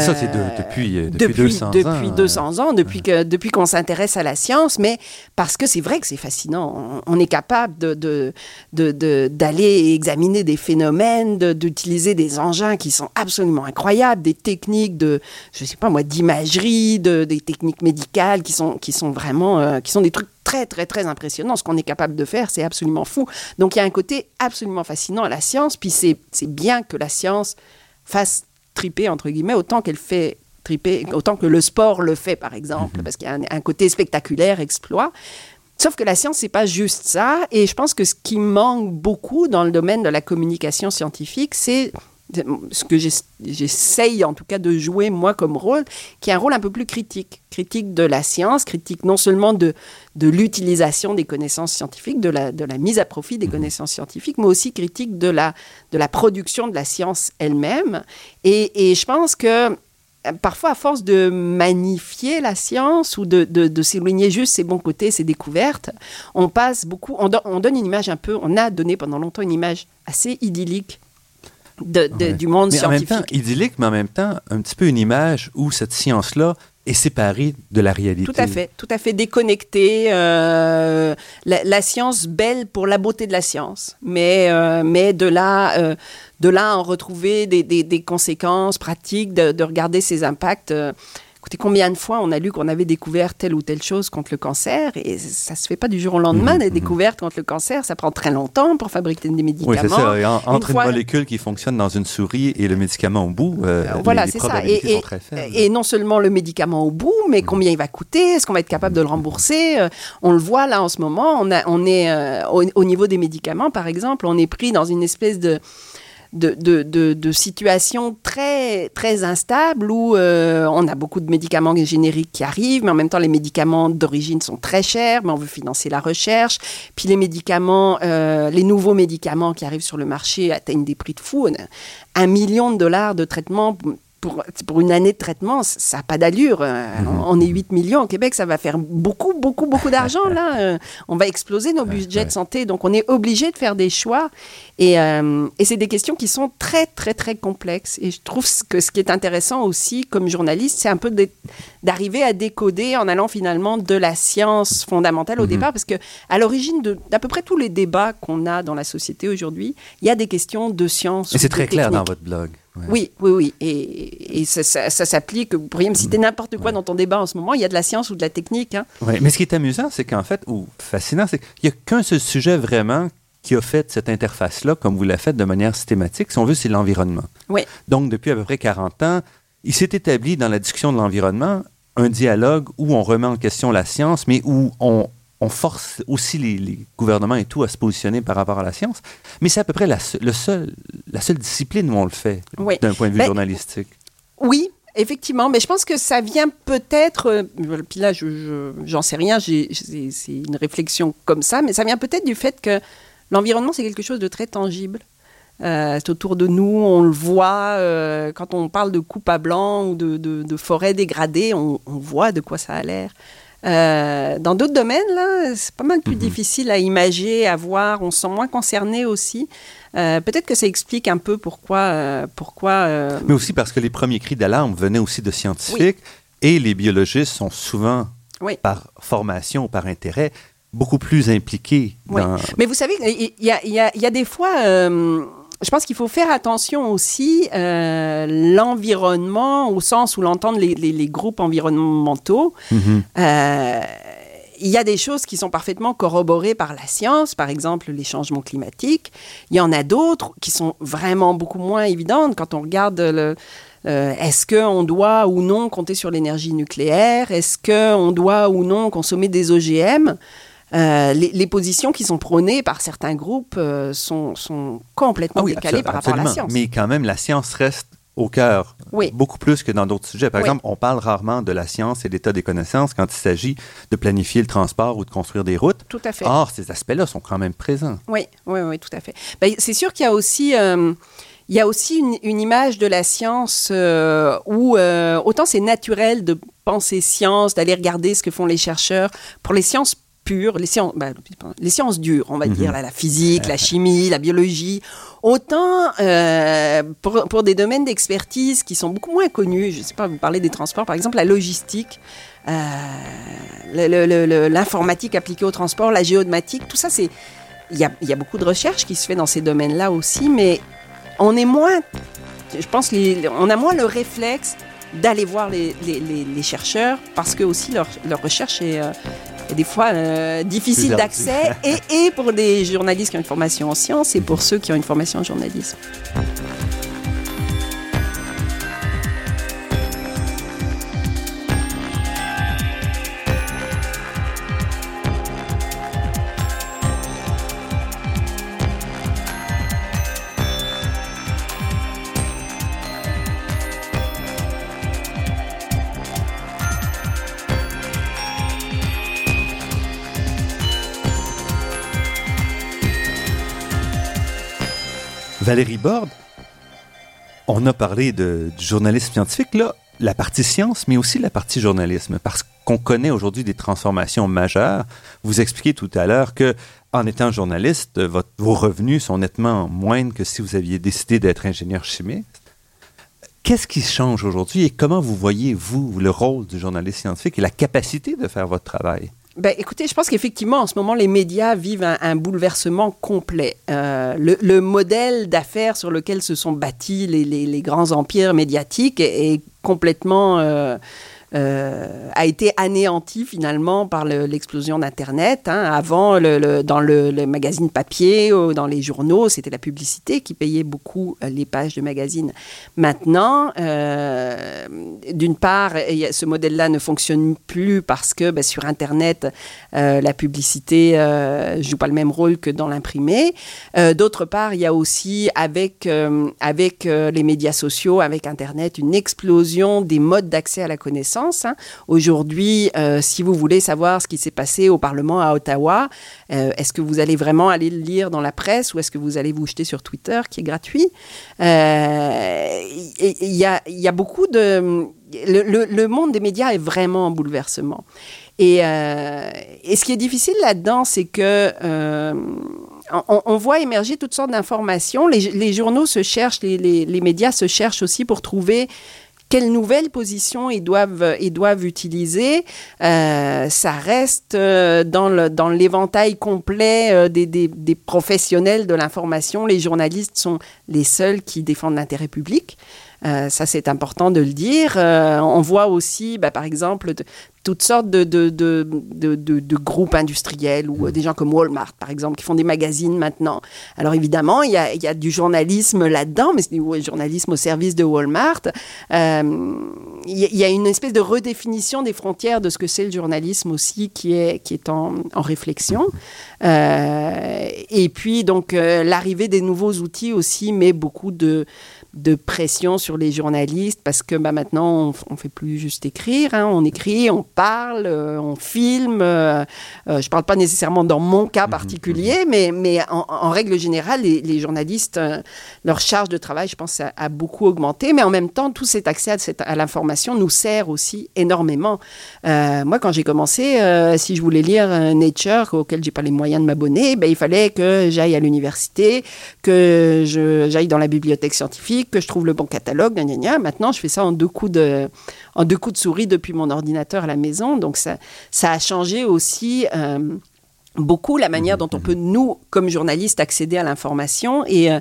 Speaker 2: Ça, c'est depuis, depuis, 200
Speaker 3: depuis ans. 200 ans, depuis, que, depuis qu'on s'intéresse à la science, mais parce que c'est vrai que c'est fascinant. On, est capable de, de, d'aller examiner des phénomènes, d'utiliser des engins qui sont absolument incroyables, des techniques de, je sais pas moi, d'imagerie, de, des techniques médicales qui sont, qui sont vraiment, euh, qui sont des trucs très, très, très impressionnants. Ce qu'on est capable de faire, c'est absolument fou. Donc, il y a un côté absolument fascinant à la science, puis c'est bien que la science fasse triper, entre guillemets, autant qu'elle fait triper, autant que le sport le fait, par exemple, mm-hmm. parce qu'il y a un, un côté spectaculaire, exploit. Sauf que la science, c'est pas juste ça. Et je pense que ce qui manque beaucoup dans le domaine de la communication scientifique, c'est ce que j'essaye en tout cas de jouer moi comme rôle, qui est un rôle un peu plus critique. Critique de la science, critique non seulement de, de l'utilisation des connaissances scientifiques, de la, de la mise à profit des mhm. connaissances scientifiques, mais aussi critique de la, de la production de la science elle-même. Et, et je pense que parfois, à force de magnifier la science ou de, de, s'éloigner juste ses bons côtés, ses découvertes, on passe beaucoup, on, donne une image un peu, on a donné pendant longtemps une image assez idyllique de, du monde
Speaker 2: mais
Speaker 3: scientifique.
Speaker 2: En même temps, idyllique, mais en même temps, un petit peu une image où cette science-là est séparée de la réalité.
Speaker 3: Tout à fait, tout à fait déconnectée. Euh, la, science belle pour la beauté de la science, mais, euh, mais de là, euh, de là en retrouver des, des, conséquences pratiques, de, de, regarder ses impacts écoutez, combien de fois on a lu qu'on avait découvert telle ou telle chose contre le cancer et ça se fait pas du jour au lendemain, des découvertes contre le cancer. Ça prend très longtemps pour fabriquer des médicaments.
Speaker 2: Oui, c'est ça. Et en- entre une, molécule qui fonctionne dans une souris et le médicament au bout, euh,
Speaker 3: voilà,
Speaker 2: les, les
Speaker 3: ça. Et,
Speaker 2: sont très faibles.
Speaker 3: et non seulement le médicament au bout, mais combien il va coûter Est-ce qu'on va être capable de le rembourser Euh, On le voit là en ce moment. On, a, on est euh, au, au niveau des médicaments, par exemple, on est pris dans une espèce de de, de, de, de situation très, très instable où euh, on a beaucoup de médicaments génériques qui arrivent, mais en même temps, les médicaments d'origine sont très chers, mais on veut financer la recherche. Puis les médicaments, euh, les nouveaux médicaments qui arrivent sur le marché atteignent des prix de fou. Un million de dollars de traitement pour, pour une année de traitement, ça n'a pas d'allure. Euh, On est 8 millions au Québec, ça va faire beaucoup, beaucoup, beaucoup d'argent. là. (laughs) Euh, On va exploser nos budgets de santé. Donc, on est obligé de faire des choix. Et, euh, et c'est des questions qui sont très, très, très complexes. Et je trouve que ce qui est intéressant aussi, comme journaliste, c'est un peu d'arriver à décoder en allant finalement de la science fondamentale au départ. Parce que à l'origine d'à peu près tous les débats qu'on a dans la société aujourd'hui, il y a des questions de science.
Speaker 2: Et c'est très clair dans votre blog. Ouais.
Speaker 3: Oui, oui, oui. Et, et ça, ça- ça s'applique. Vous pourriez me citer n'importe quoi dans ton débat en ce moment. Il y a de la science ou de la technique. hein.
Speaker 2: Ouais, Mais ce qui est amusant, c'est qu'en fait, ou fascinant, c'est qu'il n'y a qu'un seul sujet vraiment qui a fait cette interface-là, comme vous l'avez fait de manière systématique, si on veut, c'est l'environnement.
Speaker 3: Oui.
Speaker 2: Donc, depuis à peu près 40 ans, il s'est établi dans la discussion de l'environnement un dialogue où on remet en question la science, mais où on, on force aussi les, les gouvernements et tout à se positionner par rapport à la science. Mais c'est à peu près la, se- le seul, la seule discipline où on le fait,
Speaker 3: Oui.
Speaker 2: d'un point de vue
Speaker 3: Ben,
Speaker 2: journalistique.
Speaker 3: Oui, effectivement, mais je pense que ça vient peut-être, euh, puis là, je, je- j'en sais rien, c'est c'est une réflexion comme ça, mais ça vient peut-être du fait que l'environnement, c'est quelque chose de très tangible. Euh, c'est autour de nous, on le voit. euh, quand on parle de coupe à blanc ou de, de, de forêt dégradée, on, on voit de quoi ça a l'air. Euh, dans d'autres domaines, là, c'est pas mal plus difficile à imager, à voir. On se sent moins concerné aussi. Euh, Peut-être que ça explique un peu pourquoi, euh, pourquoi
Speaker 2: Mais aussi parce que les premiers cris d'alarme venaient aussi de scientifiques et les biologistes sont souvent,
Speaker 3: Oui.
Speaker 2: par formation ou par intérêt, beaucoup plus impliqués
Speaker 3: Oui.
Speaker 2: dans...
Speaker 3: Mais vous savez, il y a, y y des fois, je pense qu'il faut faire attention aussi euh, l'environnement au sens où l'entendent les, les- les groupes environnementaux.
Speaker 2: Mhm.
Speaker 3: Euh, il y a des choses qui sont parfaitement corroborées par la science, par exemple les changements climatiques. Il y en a d'autres qui sont vraiment beaucoup moins évidentes quand on regarde le, euh, est-ce qu'on doit ou non compter sur l'énergie nucléaire? Est-ce qu'on doit ou non consommer des OGM Euh, les, les positions qui sont prônées par certains groupes euh, sont, sont complètement décalées
Speaker 2: absolu-
Speaker 3: par rapport à la science.
Speaker 2: Mais quand même, la science reste au cœur,
Speaker 3: Oui.
Speaker 2: beaucoup plus que dans d'autres sujets. Par
Speaker 3: Oui.
Speaker 2: exemple, on parle rarement de la science et d'état des connaissances quand il s'agit de planifier le transport ou de construire des routes.
Speaker 3: Tout à fait.
Speaker 2: Or, ces aspects-là sont quand même présents.
Speaker 3: Oui, oui, oui, tout à fait. Ben, c'est sûr qu'il y a aussi, euh, il y a aussi une, une image de la science euh, où euh, autant c'est naturel de penser science, d'aller regarder ce que font les chercheurs. Pour les sciences pures, les sciences, ben, les sciences dures, on va dire, là, la physique, la chimie, la biologie, autant euh, pour, pour des domaines d'expertise qui sont beaucoup moins connus, je ne sais pas, vous parlez des transports, par exemple, la logistique, euh, l'informatique appliquée au transport, la géodématique, tout ça, c'est il y, a, y a beaucoup de recherche qui se fait dans ces domaines-là aussi, mais on est moins, je pense, les- on a moins le réflexe d'aller voir les, les- les- les chercheurs parce que aussi leur, leur recherche est, euh, est des fois euh, d'accès et, et pour des journalistes qui ont une formation en sciences et pour ceux qui ont une formation en journalisme.
Speaker 2: Valérie Borde, on a parlé de, du journalisme scientifique, là, la partie science, mais aussi la partie journalisme, parce qu'on connaît aujourd'hui des transformations majeures. Vous expliquez tout à l'heure que, en étant journaliste, vos revenus sont nettement moindres que si vous aviez décidé d'être ingénieur chimiste. Qu'est-ce qui change aujourd'hui et comment vous voyez, vous, le rôle du journaliste scientifique et la capacité de faire votre travail?
Speaker 3: Ben, écoutez, je pense qu'effectivement, en ce moment, les médias vivent un, bouleversement complet. Euh, le, le modèle d'affaires sur lequel se sont bâtis les, grands empires médiatiques est, est complètement euh, euh, a été anéanti finalement par l'explosion d'Internet. Hein. Avant, dans le, magazine papier, ou dans les journaux, c'était la publicité qui payait beaucoup euh, les pages de magazines. Maintenant, euh, d'une part, ce modèle-là ne fonctionne plus parce que ben, sur Internet, la publicité ne joue pas le même rôle que dans l'imprimé. D'autre part, il y a aussi avec les médias sociaux, avec Internet, une explosion des modes d'accès à la connaissance. Hein. Aujourd'hui, euh, si vous voulez savoir ce qui s'est passé au Parlement à Ottawa, euh, est-ce que vous allez vraiment aller le lire dans la presse ou est-ce que vous allez vous jeter sur Twitter, qui est gratuit? Euh, Il y, a, beaucoup de... Le, monde des médias est vraiment en bouleversement. Et, ce qui est difficile là-dedans, c'est que on, voit émerger toutes sortes d'informations. Les, journaux se cherchent, les, médias se cherchent aussi pour trouver quelles nouvelles positions ils doivent, ils doivent utiliser. Euh, ça reste euh, dans l'éventail complet euh, des, des, professionnels de l'information. Les journalistes sont les seuls qui défendent l'intérêt public. Euh, ça, c'est important de le dire. Euh, on voit aussi, bah, par exemple, toutes sortes de, de, de, de, groupes industriels ou euh, des gens comme Walmart, par exemple, qui font des magazines maintenant. Alors évidemment, il y a, y a, du journalisme là-dedans, mais c'est du journalisme au service de Walmart. Il y, a une espèce de redéfinition des frontières de ce que c'est le journalisme aussi qui est, qui est en, en réflexion. et puis, donc, l'arrivée des nouveaux outils aussi met beaucoup de de pression sur les journalistes parce que bah, maintenant on, ne fait plus juste écrire, hein. on écrit, on parle, euh, on filme. Euh, euh, je parle pas nécessairement dans mon cas mhm, particulier, mhm. mais, mais en, règle générale, les, journalistes, leur charge de travail, je pense, a, beaucoup augmenté. Mais en même temps, tout cet accès à, l'information nous sert aussi énormément. moi, quand j'ai commencé, si je voulais lire Nature, auquel j'ai pas les moyens de m'abonner, ben, il fallait que j'aille à l'université, que j'aille dans la bibliothèque scientifique que je trouve le bon catalogue, Maintenant, je fais ça en deux coups de, en deux coups de souris depuis mon ordinateur à la maison. Donc, ça, ça a changé aussi. Euh, beaucoup la manière dont on peut, nous, comme journalistes, accéder à l'information. Et, euh,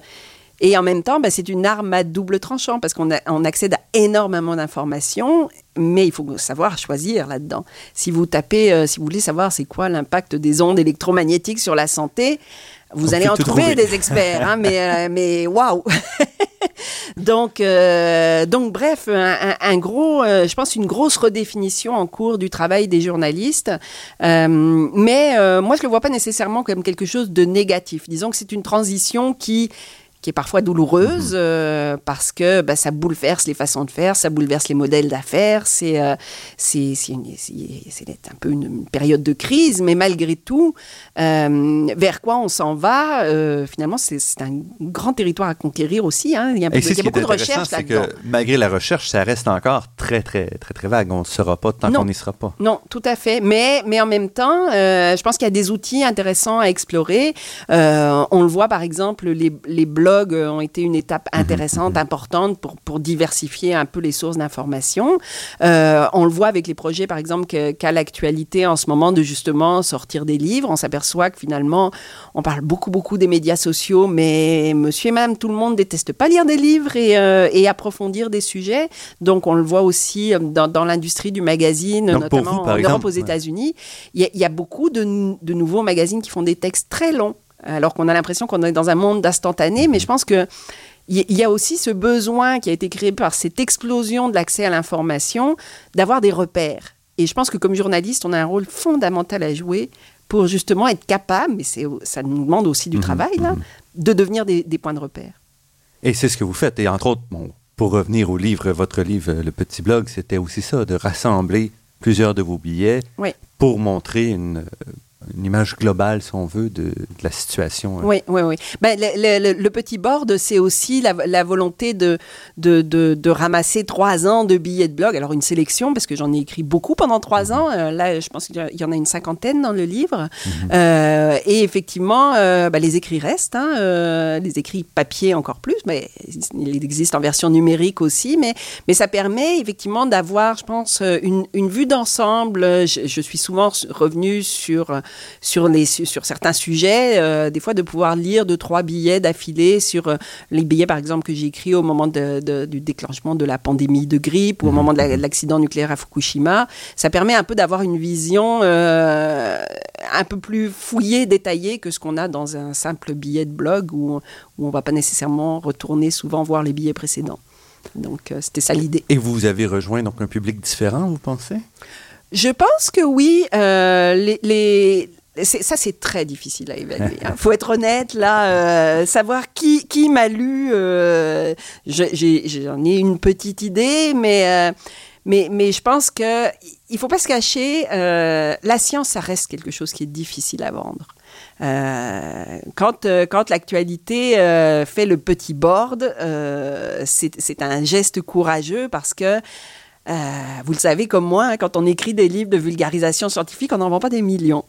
Speaker 3: et en même temps, bah, c'est une arme à double tranchant parce qu'on on accède à énormément d'informations, mais il faut savoir choisir là-dedans. Si vous tapez, euh, si vous voulez savoir c'est quoi l'impact des ondes électromagnétiques sur la santé, vous allez en trouver, des experts, hein, mais, mais waouh (laughs) donc, euh, donc bref, un, gros, euh, je pense une grosse redéfinition en cours du travail des journalistes. Euh, mais moi, je le vois pas nécessairement comme quelque chose de négatif. Disons que c'est une transition qui qui est parfois douloureuse mhm. euh, parce que bah, ça bouleverse les façons de faire, ça bouleverse les modèles d'affaires. C'est euh, c'est un peu une, période de crise, mais malgré tout, euh, vers quoi on s'en va Finalement, c'est un grand territoire à conquérir aussi. Hein. Il y a, il y a beaucoup de recherches là-dedans.
Speaker 2: Malgré la recherche, ça reste encore très, très, très, très vague. On ne saura pas tant qu'on n'y sera pas.
Speaker 3: Non, tout à fait. Mais, mais en même temps, je pense qu'il y a des outils intéressants à explorer. on le voit, par exemple, les, les blogs euh, ont été une étape mhm, intéressante, mhm. importante pour, pour diversifier un peu les sources d'information. Euh, on le voit avec les projets, par exemple, qu'a l'actualité en ce moment de justement sortir des livres. On s'aperçoit que finalement, on parle beaucoup, beaucoup des médias sociaux, mais monsieur et madame, tout le monde déteste pas lire des livres et, euh, et approfondir des sujets. Donc, on le voit aussi dans, dans l'industrie du magazine, notamment en Europe, aux États-Unis. Il y, y, a beaucoup de, de nouveaux magazines qui font des textes très longs alors qu'on a l'impression qu'on est dans un monde d'instantané, mais je pense que il y a aussi ce besoin qui a été créé par cette explosion de l'accès à l'information d'avoir des repères. Et je pense que comme journaliste, on a un rôle fondamental à jouer pour justement être capable, mais ça nous demande aussi du mhm, travail, là, mhm. de devenir des, points de repère.
Speaker 2: Et c'est ce que vous faites. Et entre autres, bon, pour revenir au livre, votre livre, Le Petit Blog, c'était aussi ça, de rassembler plusieurs de vos billets pour montrer une une image globale, si on veut, de, la situation.
Speaker 3: Hein. Oui, oui, oui. Ben, le, petit board, c'est aussi la, volonté de de, de, ramasser trois ans de billets de blog. Alors, une sélection, parce que j'en ai écrit beaucoup pendant trois mhm. ans. Euh, là, je pense qu'il y en a une cinquantaine dans le livre. Mhm. Euh, et effectivement, euh, ben, les écrits restent. Hein, les écrits papier encore plus. Mais il existe en version numérique aussi. Mais, mais ça permet effectivement d'avoir, je pense, une, une vue d'ensemble. Je, je, suis souvent revenue sur sur, les, sur certains sujets, euh, des fois de pouvoir lire deux, trois billets d'affilée sur euh, les billets, par exemple, que j'ai écrits au moment de, du déclenchement de la pandémie de grippe ou au moment de l'accident nucléaire à Fukushima. Ça permet un peu d'avoir une vision euh, un peu plus fouillée, détaillée que ce qu'on a dans un simple billet de blog où, où on ne va pas nécessairement retourner souvent voir les billets précédents. Donc, c'était ça l'idée.
Speaker 2: Et vous avez rejoint donc un public différent, vous pensez?
Speaker 3: Je pense que oui. Euh, les, ça, c'est très difficile à évaluer. Il hein. faut être honnête, là, euh, savoir qui, qui m'a lu, euh, j'en ai, une petite idée, mais, mais, mais je pense que il faut pas se cacher, la science, ça reste quelque chose qui est difficile à vendre. quand quand l'actualité fait le petit board, c'est un geste courageux parce que euh, vous le savez comme moi, hein, quand on écrit des livres de vulgarisation scientifique, on n'en vend pas des millions.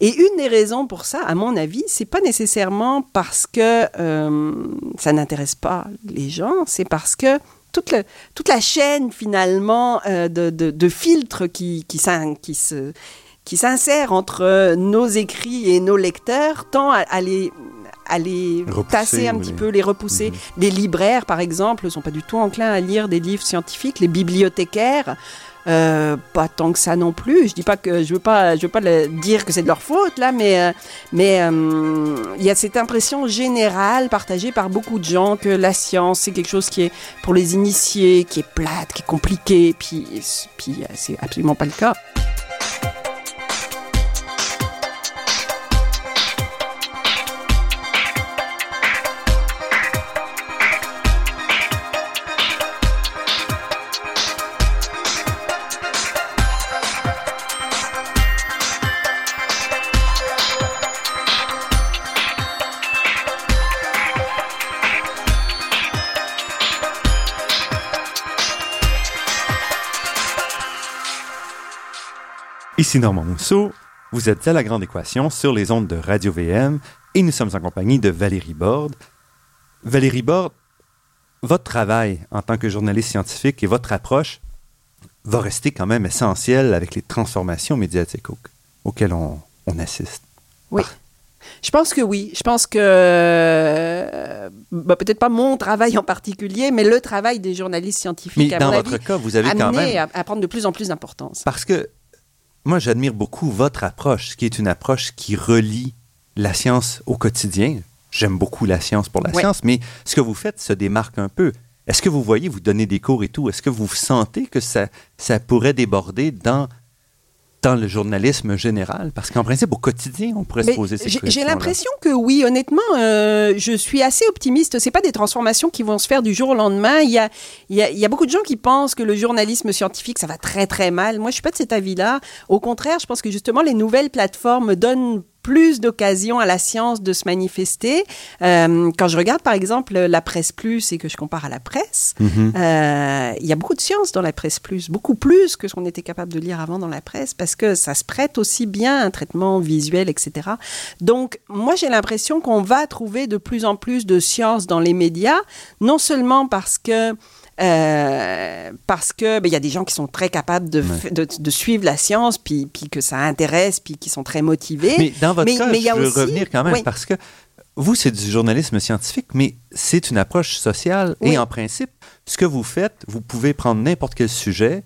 Speaker 3: Et une des raisons pour ça, à mon avis, c'est pas nécessairement parce que euh, ça n'intéresse pas les gens, c'est parce que toute, la chaîne finalement euh, de, filtres qui, qui, s'insère entre nos écrits et nos lecteurs tend à les à les tasser un petit peu, les repousser. Mhm. Les libraires, par exemple, ne sont pas du tout enclins à lire des livres scientifiques. Les bibliothécaires, euh, pas tant que ça non plus. Je dis pas que je veux pas, je veux pas dire que c'est de leur faute là, mais euh, mais euh, il y a cette impression générale partagée par beaucoup de gens que la science c'est quelque chose qui est pour les initiés, qui est plate, qui est compliqué. Puis puis c'est absolument pas le cas.
Speaker 2: Ici Normand Mousseau, vous êtes à La Grande Équation sur les ondes de Radio VM et nous sommes en compagnie de Valérie Borde. Valérie Borde, votre travail en tant que journaliste scientifique et votre approche va rester quand même essentiel avec les transformations médiatiques auxquelles on, assiste.
Speaker 3: Oui. Je pense que oui. Je pense que euh, bah, peut-être pas mon travail en particulier, mais le travail des journalistes scientifiques.
Speaker 2: Mais dans votre cas, vous avez quand même
Speaker 3: à, à prendre de plus en plus d'importance.
Speaker 2: Parce que moi, j'admire beaucoup votre approche, qui est une approche qui relie la science au quotidien. J'aime beaucoup la science pour la science, mais ce que vous faites se démarque un peu. Est-ce que vous voyez, vous donnez des cours et tout, est-ce que vous sentez que ça, ça pourrait déborder dans dans le journalisme général? Parce qu'en principe, au quotidien, on pourrait se poser ces questions.
Speaker 3: J'ai l'impression que oui, honnêtement, euh, je suis assez optimiste. C'est pas des transformations qui vont se faire du jour au lendemain. Il y a, il y a, il y a beaucoup de gens qui pensent que le journalisme scientifique, ça va très, très mal. Moi, je suis pas de cet avis-là. Au contraire, je pense que justement, les nouvelles plateformes donnent plus d'occasions à la science de se manifester. Euh, quand je regarde par exemple la presse plus et que je compare à la presse, mhm. euh, il y a beaucoup de science dans la presse plus, beaucoup plus que ce qu'on était capable de lire avant dans la presse, parce que ça se prête aussi bien à un traitement visuel, etc. Donc moi j'ai l'impression qu'on va trouver de plus en plus de science dans les médias, non seulement parce que euh, parce que ben, il y a des gens qui sont très capables de, de, suivre la science, puis, puis que ça intéresse, puis qui sont très motivés.
Speaker 2: Mais dans votre cas, je veux revenir quand même parce que vous, c'est du journalisme scientifique, mais c'est une approche sociale. Et en principe, ce que vous faites, vous pouvez prendre n'importe quel sujet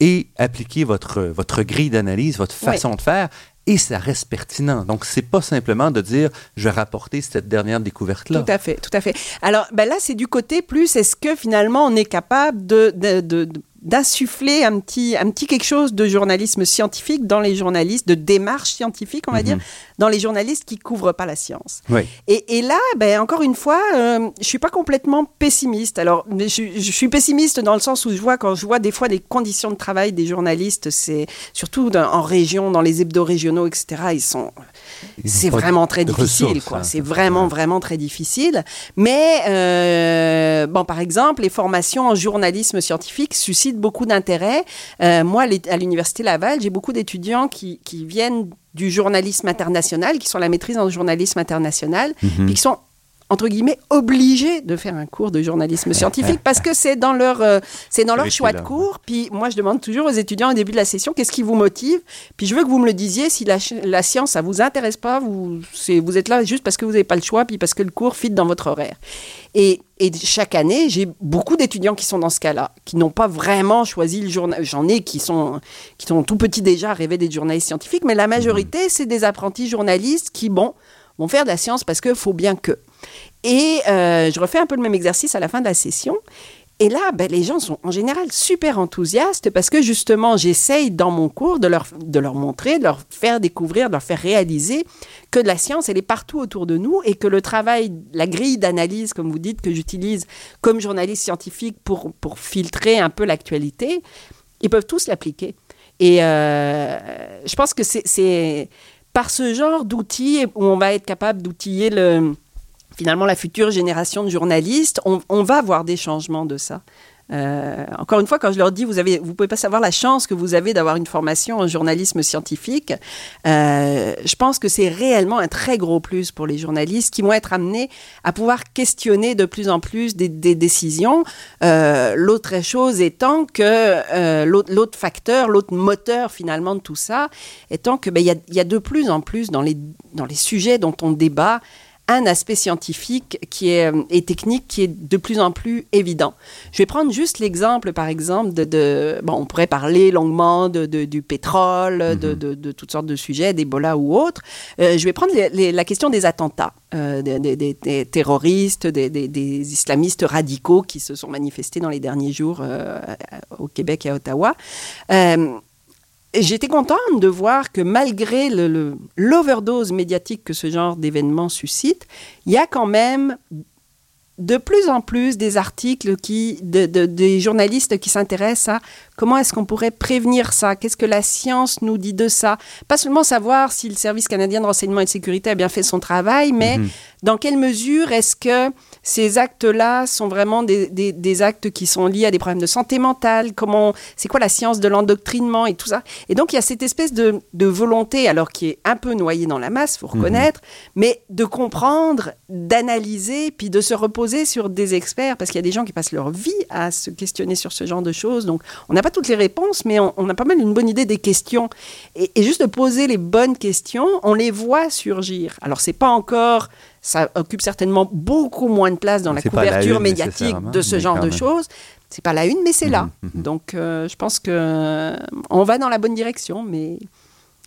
Speaker 2: et appliquer votre, votre grille d'analyse, votre façon de faire, et ça reste pertinent. Donc, c'est pas simplement de dire je vais rapporter cette dernière découverte-là.
Speaker 3: Tout à fait, tout à fait. Alors, ben là, c'est du côté plus est-ce que finalement on est capable de, d'insuffler un petit, un petit quelque chose de journalisme scientifique dans les journalistes, de démarche scientifique, on va dire, mhm. dans les journalistes qui couvrent pas la science. Et, et, là, ben, encore une fois, euh, je suis pas complètement pessimiste. Alors, je, je, suis pessimiste dans le sens où je vois, quand je vois des fois les conditions de travail des journalistes, c'est surtout en région, dans les hebdos régionaux, etc., ils sont c'est vraiment très difficile, quoi. Hein. C'est vraiment, vraiment très difficile. Mais, euh, bon, par exemple, les formations en journalisme scientifique suscitent beaucoup d'intérêt. Euh, moi, à l'Université Laval, j'ai beaucoup d'étudiants qui, qui, viennent du journalisme international, qui sont la maîtrise en journalisme international, mhm. puis qui sont entre guillemets obligés de faire un cours de journalisme scientifique (laughs) parce que c'est dans leur euh, c'est dans leur choix de cours. Puis moi je demande toujours aux étudiants au début de la session qu'est-ce qui vous motive? Puis je veux que vous me le disiez si la, la science ça vous intéresse pas, vous vous êtes là juste parce que vous n'avez pas le choix puis parce que le cours fit dans votre horaire. Et, et chaque année, j'ai beaucoup d'étudiants qui sont dans ce cas-là, qui n'ont pas vraiment choisi le journal. J'en ai qui sont, qui sont tout petits déjà, rêvaient des journalistes scientifiques, mais la majorité, c'est des apprentis journalistes qui, bon, vont faire de la science parce qu'il faut bien que. Et euh, je refais un peu le même exercice à la fin de la session. Et là, ben, les gens sont en général super enthousiastes parce que justement, j'essaye dans mon cours de leur, de leur montrer, de leur faire découvrir, de leur faire réaliser que la science, elle est partout autour de nous et que le travail, la grille d'analyse, comme vous dites, que j'utilise comme journaliste scientifique pour, pour filtrer un peu l'actualité, ils peuvent tous l'appliquer. Et euh, je pense que c'est par ce genre d'outils où on va être capable d'outiller le, finalement la future génération de journalistes, on, va voir des changements de ça. Euh, encore une fois, quand je leur dis, vous vous pouvez pas savoir la chance que vous avez d'avoir une formation en journalisme scientifique. Euh, je pense que c'est réellement un très gros plus pour les journalistes qui vont être amenés à pouvoir questionner de plus en plus des, décisions. Euh, l'autre chose étant que l'autre facteur, l'autre moteur finalement de tout ça, étant que ben, il y, a, de plus en plus dans les dans les sujets dont on débat un aspect scientifique qui est, euh, et technique qui est de plus en plus évident. Je vais prendre juste l'exemple, par exemple, de, bon, on pourrait parler longuement de, du pétrole, mhm. de, de, toutes sortes de sujets, d'Ebola ou autres. Euh, je vais prendre la question des attentats, euh, des, terroristes, des, islamistes radicaux qui se sont manifestés dans les derniers jours au Québec et à Ottawa j'étais contente de voir que malgré l'overdose médiatique que ce genre d'événement suscite, il y a quand même de plus en plus des articles qui, des journalistes qui s'intéressent à comment est-ce qu'on pourrait prévenir ça, qu'est-ce que la science nous dit de ça. Pas seulement savoir si le Service canadien de renseignement et de sécurité a bien fait son travail, mais mhm. dans quelle mesure est-ce que ces actes-là sont vraiment des, des, actes qui sont liés à des problèmes de santé mentale, comment, c'est quoi la science de l'endoctrinement et tout ça. Et donc il y a cette espèce de, de, volonté, alors qui est un peu noyée dans la masse, faut mhm. reconnaître, mais de comprendre, d'analyser, puis de se reposer sur des experts, parce qu'il y a des gens qui passent leur vie à se questionner sur ce genre de choses. Donc on n'a pas toutes les réponses, mais on, a pas mal une bonne idée des questions. Et, et juste de poser les bonnes questions, on les voit surgir. Alors c'est pas encore ça occupe certainement beaucoup moins de place dans la couverture médiatique de ce genre de choses. C'est pas la une, mais c'est là. Mhm, mhm. Donc, euh, je pense que euh, on va dans la bonne direction, mais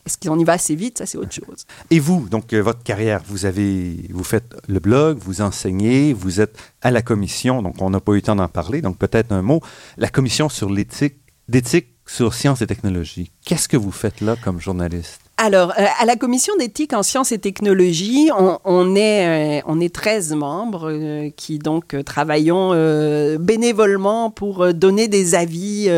Speaker 3: est-ce qu'on y va assez vite? Ça, c'est autre chose.
Speaker 2: Et vous, donc euh, votre carrière, vous avez, vous faites le blog, vous enseignez, vous êtes à la commission. Donc, on n'a pas eu le temps d'en parler. Donc, peut-être un mot. La commission sur l'éthique, d'éthique sur sciences et technologies. Qu'est-ce que vous faites là comme journaliste?
Speaker 3: Alors, euh, à la commission d'éthique en sciences et technologies, on, est, euh, on est 13 membres euh, qui donc travaillons bénévolement pour donner des avis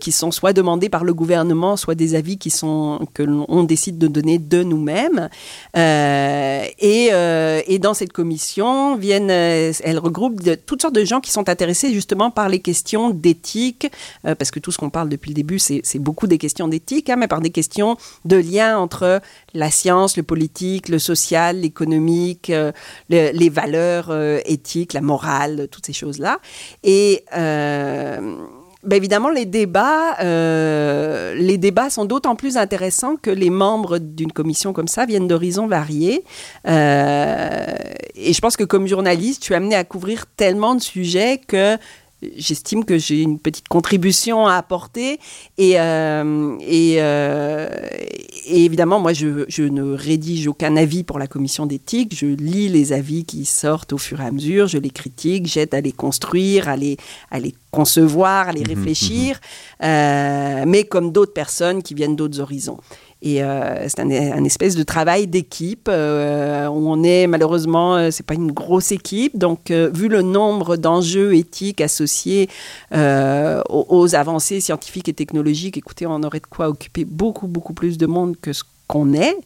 Speaker 3: qui sont soit demandés par le gouvernement, soit des avis qui sont que l'on décide de donner de nous-mêmes. Et, et, dans cette commission viennent, elle regroupe toutes sortes de gens qui sont intéressés justement par les questions d'éthique, parce que tout ce qu'on parle depuis le début, c'est beaucoup des questions d'éthique, hein, mais par des questions de lien entre la science, le politique, le social, l'économique, euh, les valeurs euh, éthiques, la morale, toutes ces choses-là. Et euh, ben évidemment, les débats, les débats sont d'autant plus intéressants que les membres d'une commission comme ça viennent d'horizons variés. et je pense que comme journaliste, je suis amené à couvrir tellement de sujets que j'estime que j'ai une petite contribution à apporter. Et, euh, euh, et, évidemment, moi, je, je, ne rédige aucun avis pour la commission d'éthique. Je lis les avis qui sortent au fur et à mesure, je les critique, j'aide à les construire, à les, à les concevoir, à les mhm, réfléchir, mhm. Euh, mais comme d'autres personnes qui viennent d'autres horizons. Et euh, c'est un, espèce de travail d'équipe euh, on est malheureusement, euh, c'est pas une grosse équipe. Donc, vu le nombre d'enjeux éthiques associés aux, avancées scientifiques et technologiques, écoutez, on aurait de quoi occuper beaucoup, beaucoup plus de monde que ce qu'on est.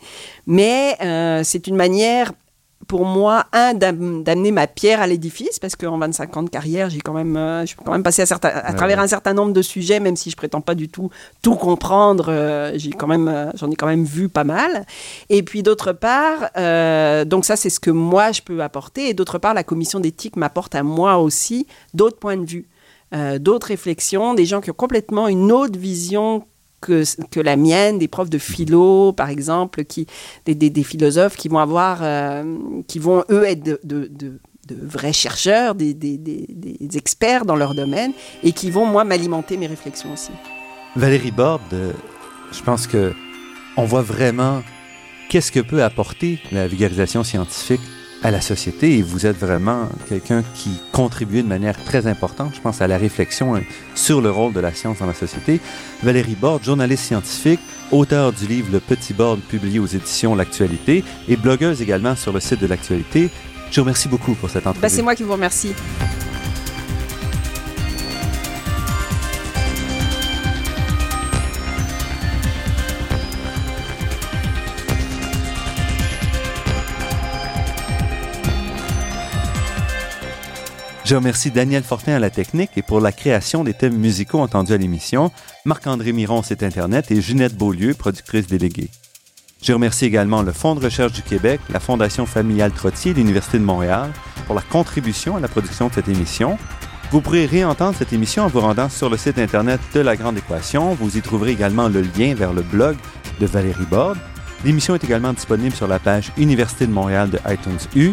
Speaker 3: Mais c'est une manière pour moi, un, d'amener ma pierre à l'édifice, parce qu'en 25 ans de carrière, j'ai quand même, euh, je quand même passé à, à travers un certain nombre de sujets, même si je prétends pas du tout tout comprendre, euh, j'ai quand même, euh, j'en ai quand même vu pas mal. Et puis d'autre part, donc ça c'est ce que moi je peux apporter, et d'autre part, la commission d'éthique m'apporte à moi aussi d'autres points de vue. d'autres réflexions, des gens qui ont complètement une autre vision que, la mienne, des profs de philo, par exemple, qui, des, philosophes qui vont avoir, euh, qui vont eux être de, vrais chercheurs, des, experts dans leur domaine, et qui vont, moi, m'alimenter mes réflexions aussi.
Speaker 2: Valérie Borde, je pense que on voit vraiment qu'est-ce que peut apporter la vulgarisation scientifique à la société et vous êtes vraiment quelqu'un qui contribue de manière très importante, je pense, à la réflexion sur le rôle de la science dans la société. Valérie Borde, journaliste scientifique, auteur du livre Le Petit Borde publié aux éditions L'Actualité et blogueuse également sur le site de L'Actualité. Je vous remercie beaucoup pour cette entrevue.
Speaker 3: Ben, C'est moi qui vous remercie.
Speaker 2: Je remercie Daniel Fortin à la technique et pour la création des thèmes musicaux entendus à l'émission, Marc-André Miron, site Internet et Ginette Beaulieu, productrice déléguée. Je remercie également le Fonds de recherche du Québec, la Fondation familiale Trottier et l'Université de Montréal pour la contribution à la production de cette émission. Vous pourrez réentendre cette émission en vous rendant sur le site Internet de La Grande Équation. Vous y trouverez également le lien vers le blog de Valérie Borde. L'émission est également disponible sur la page Université de Montréal de iTunes U.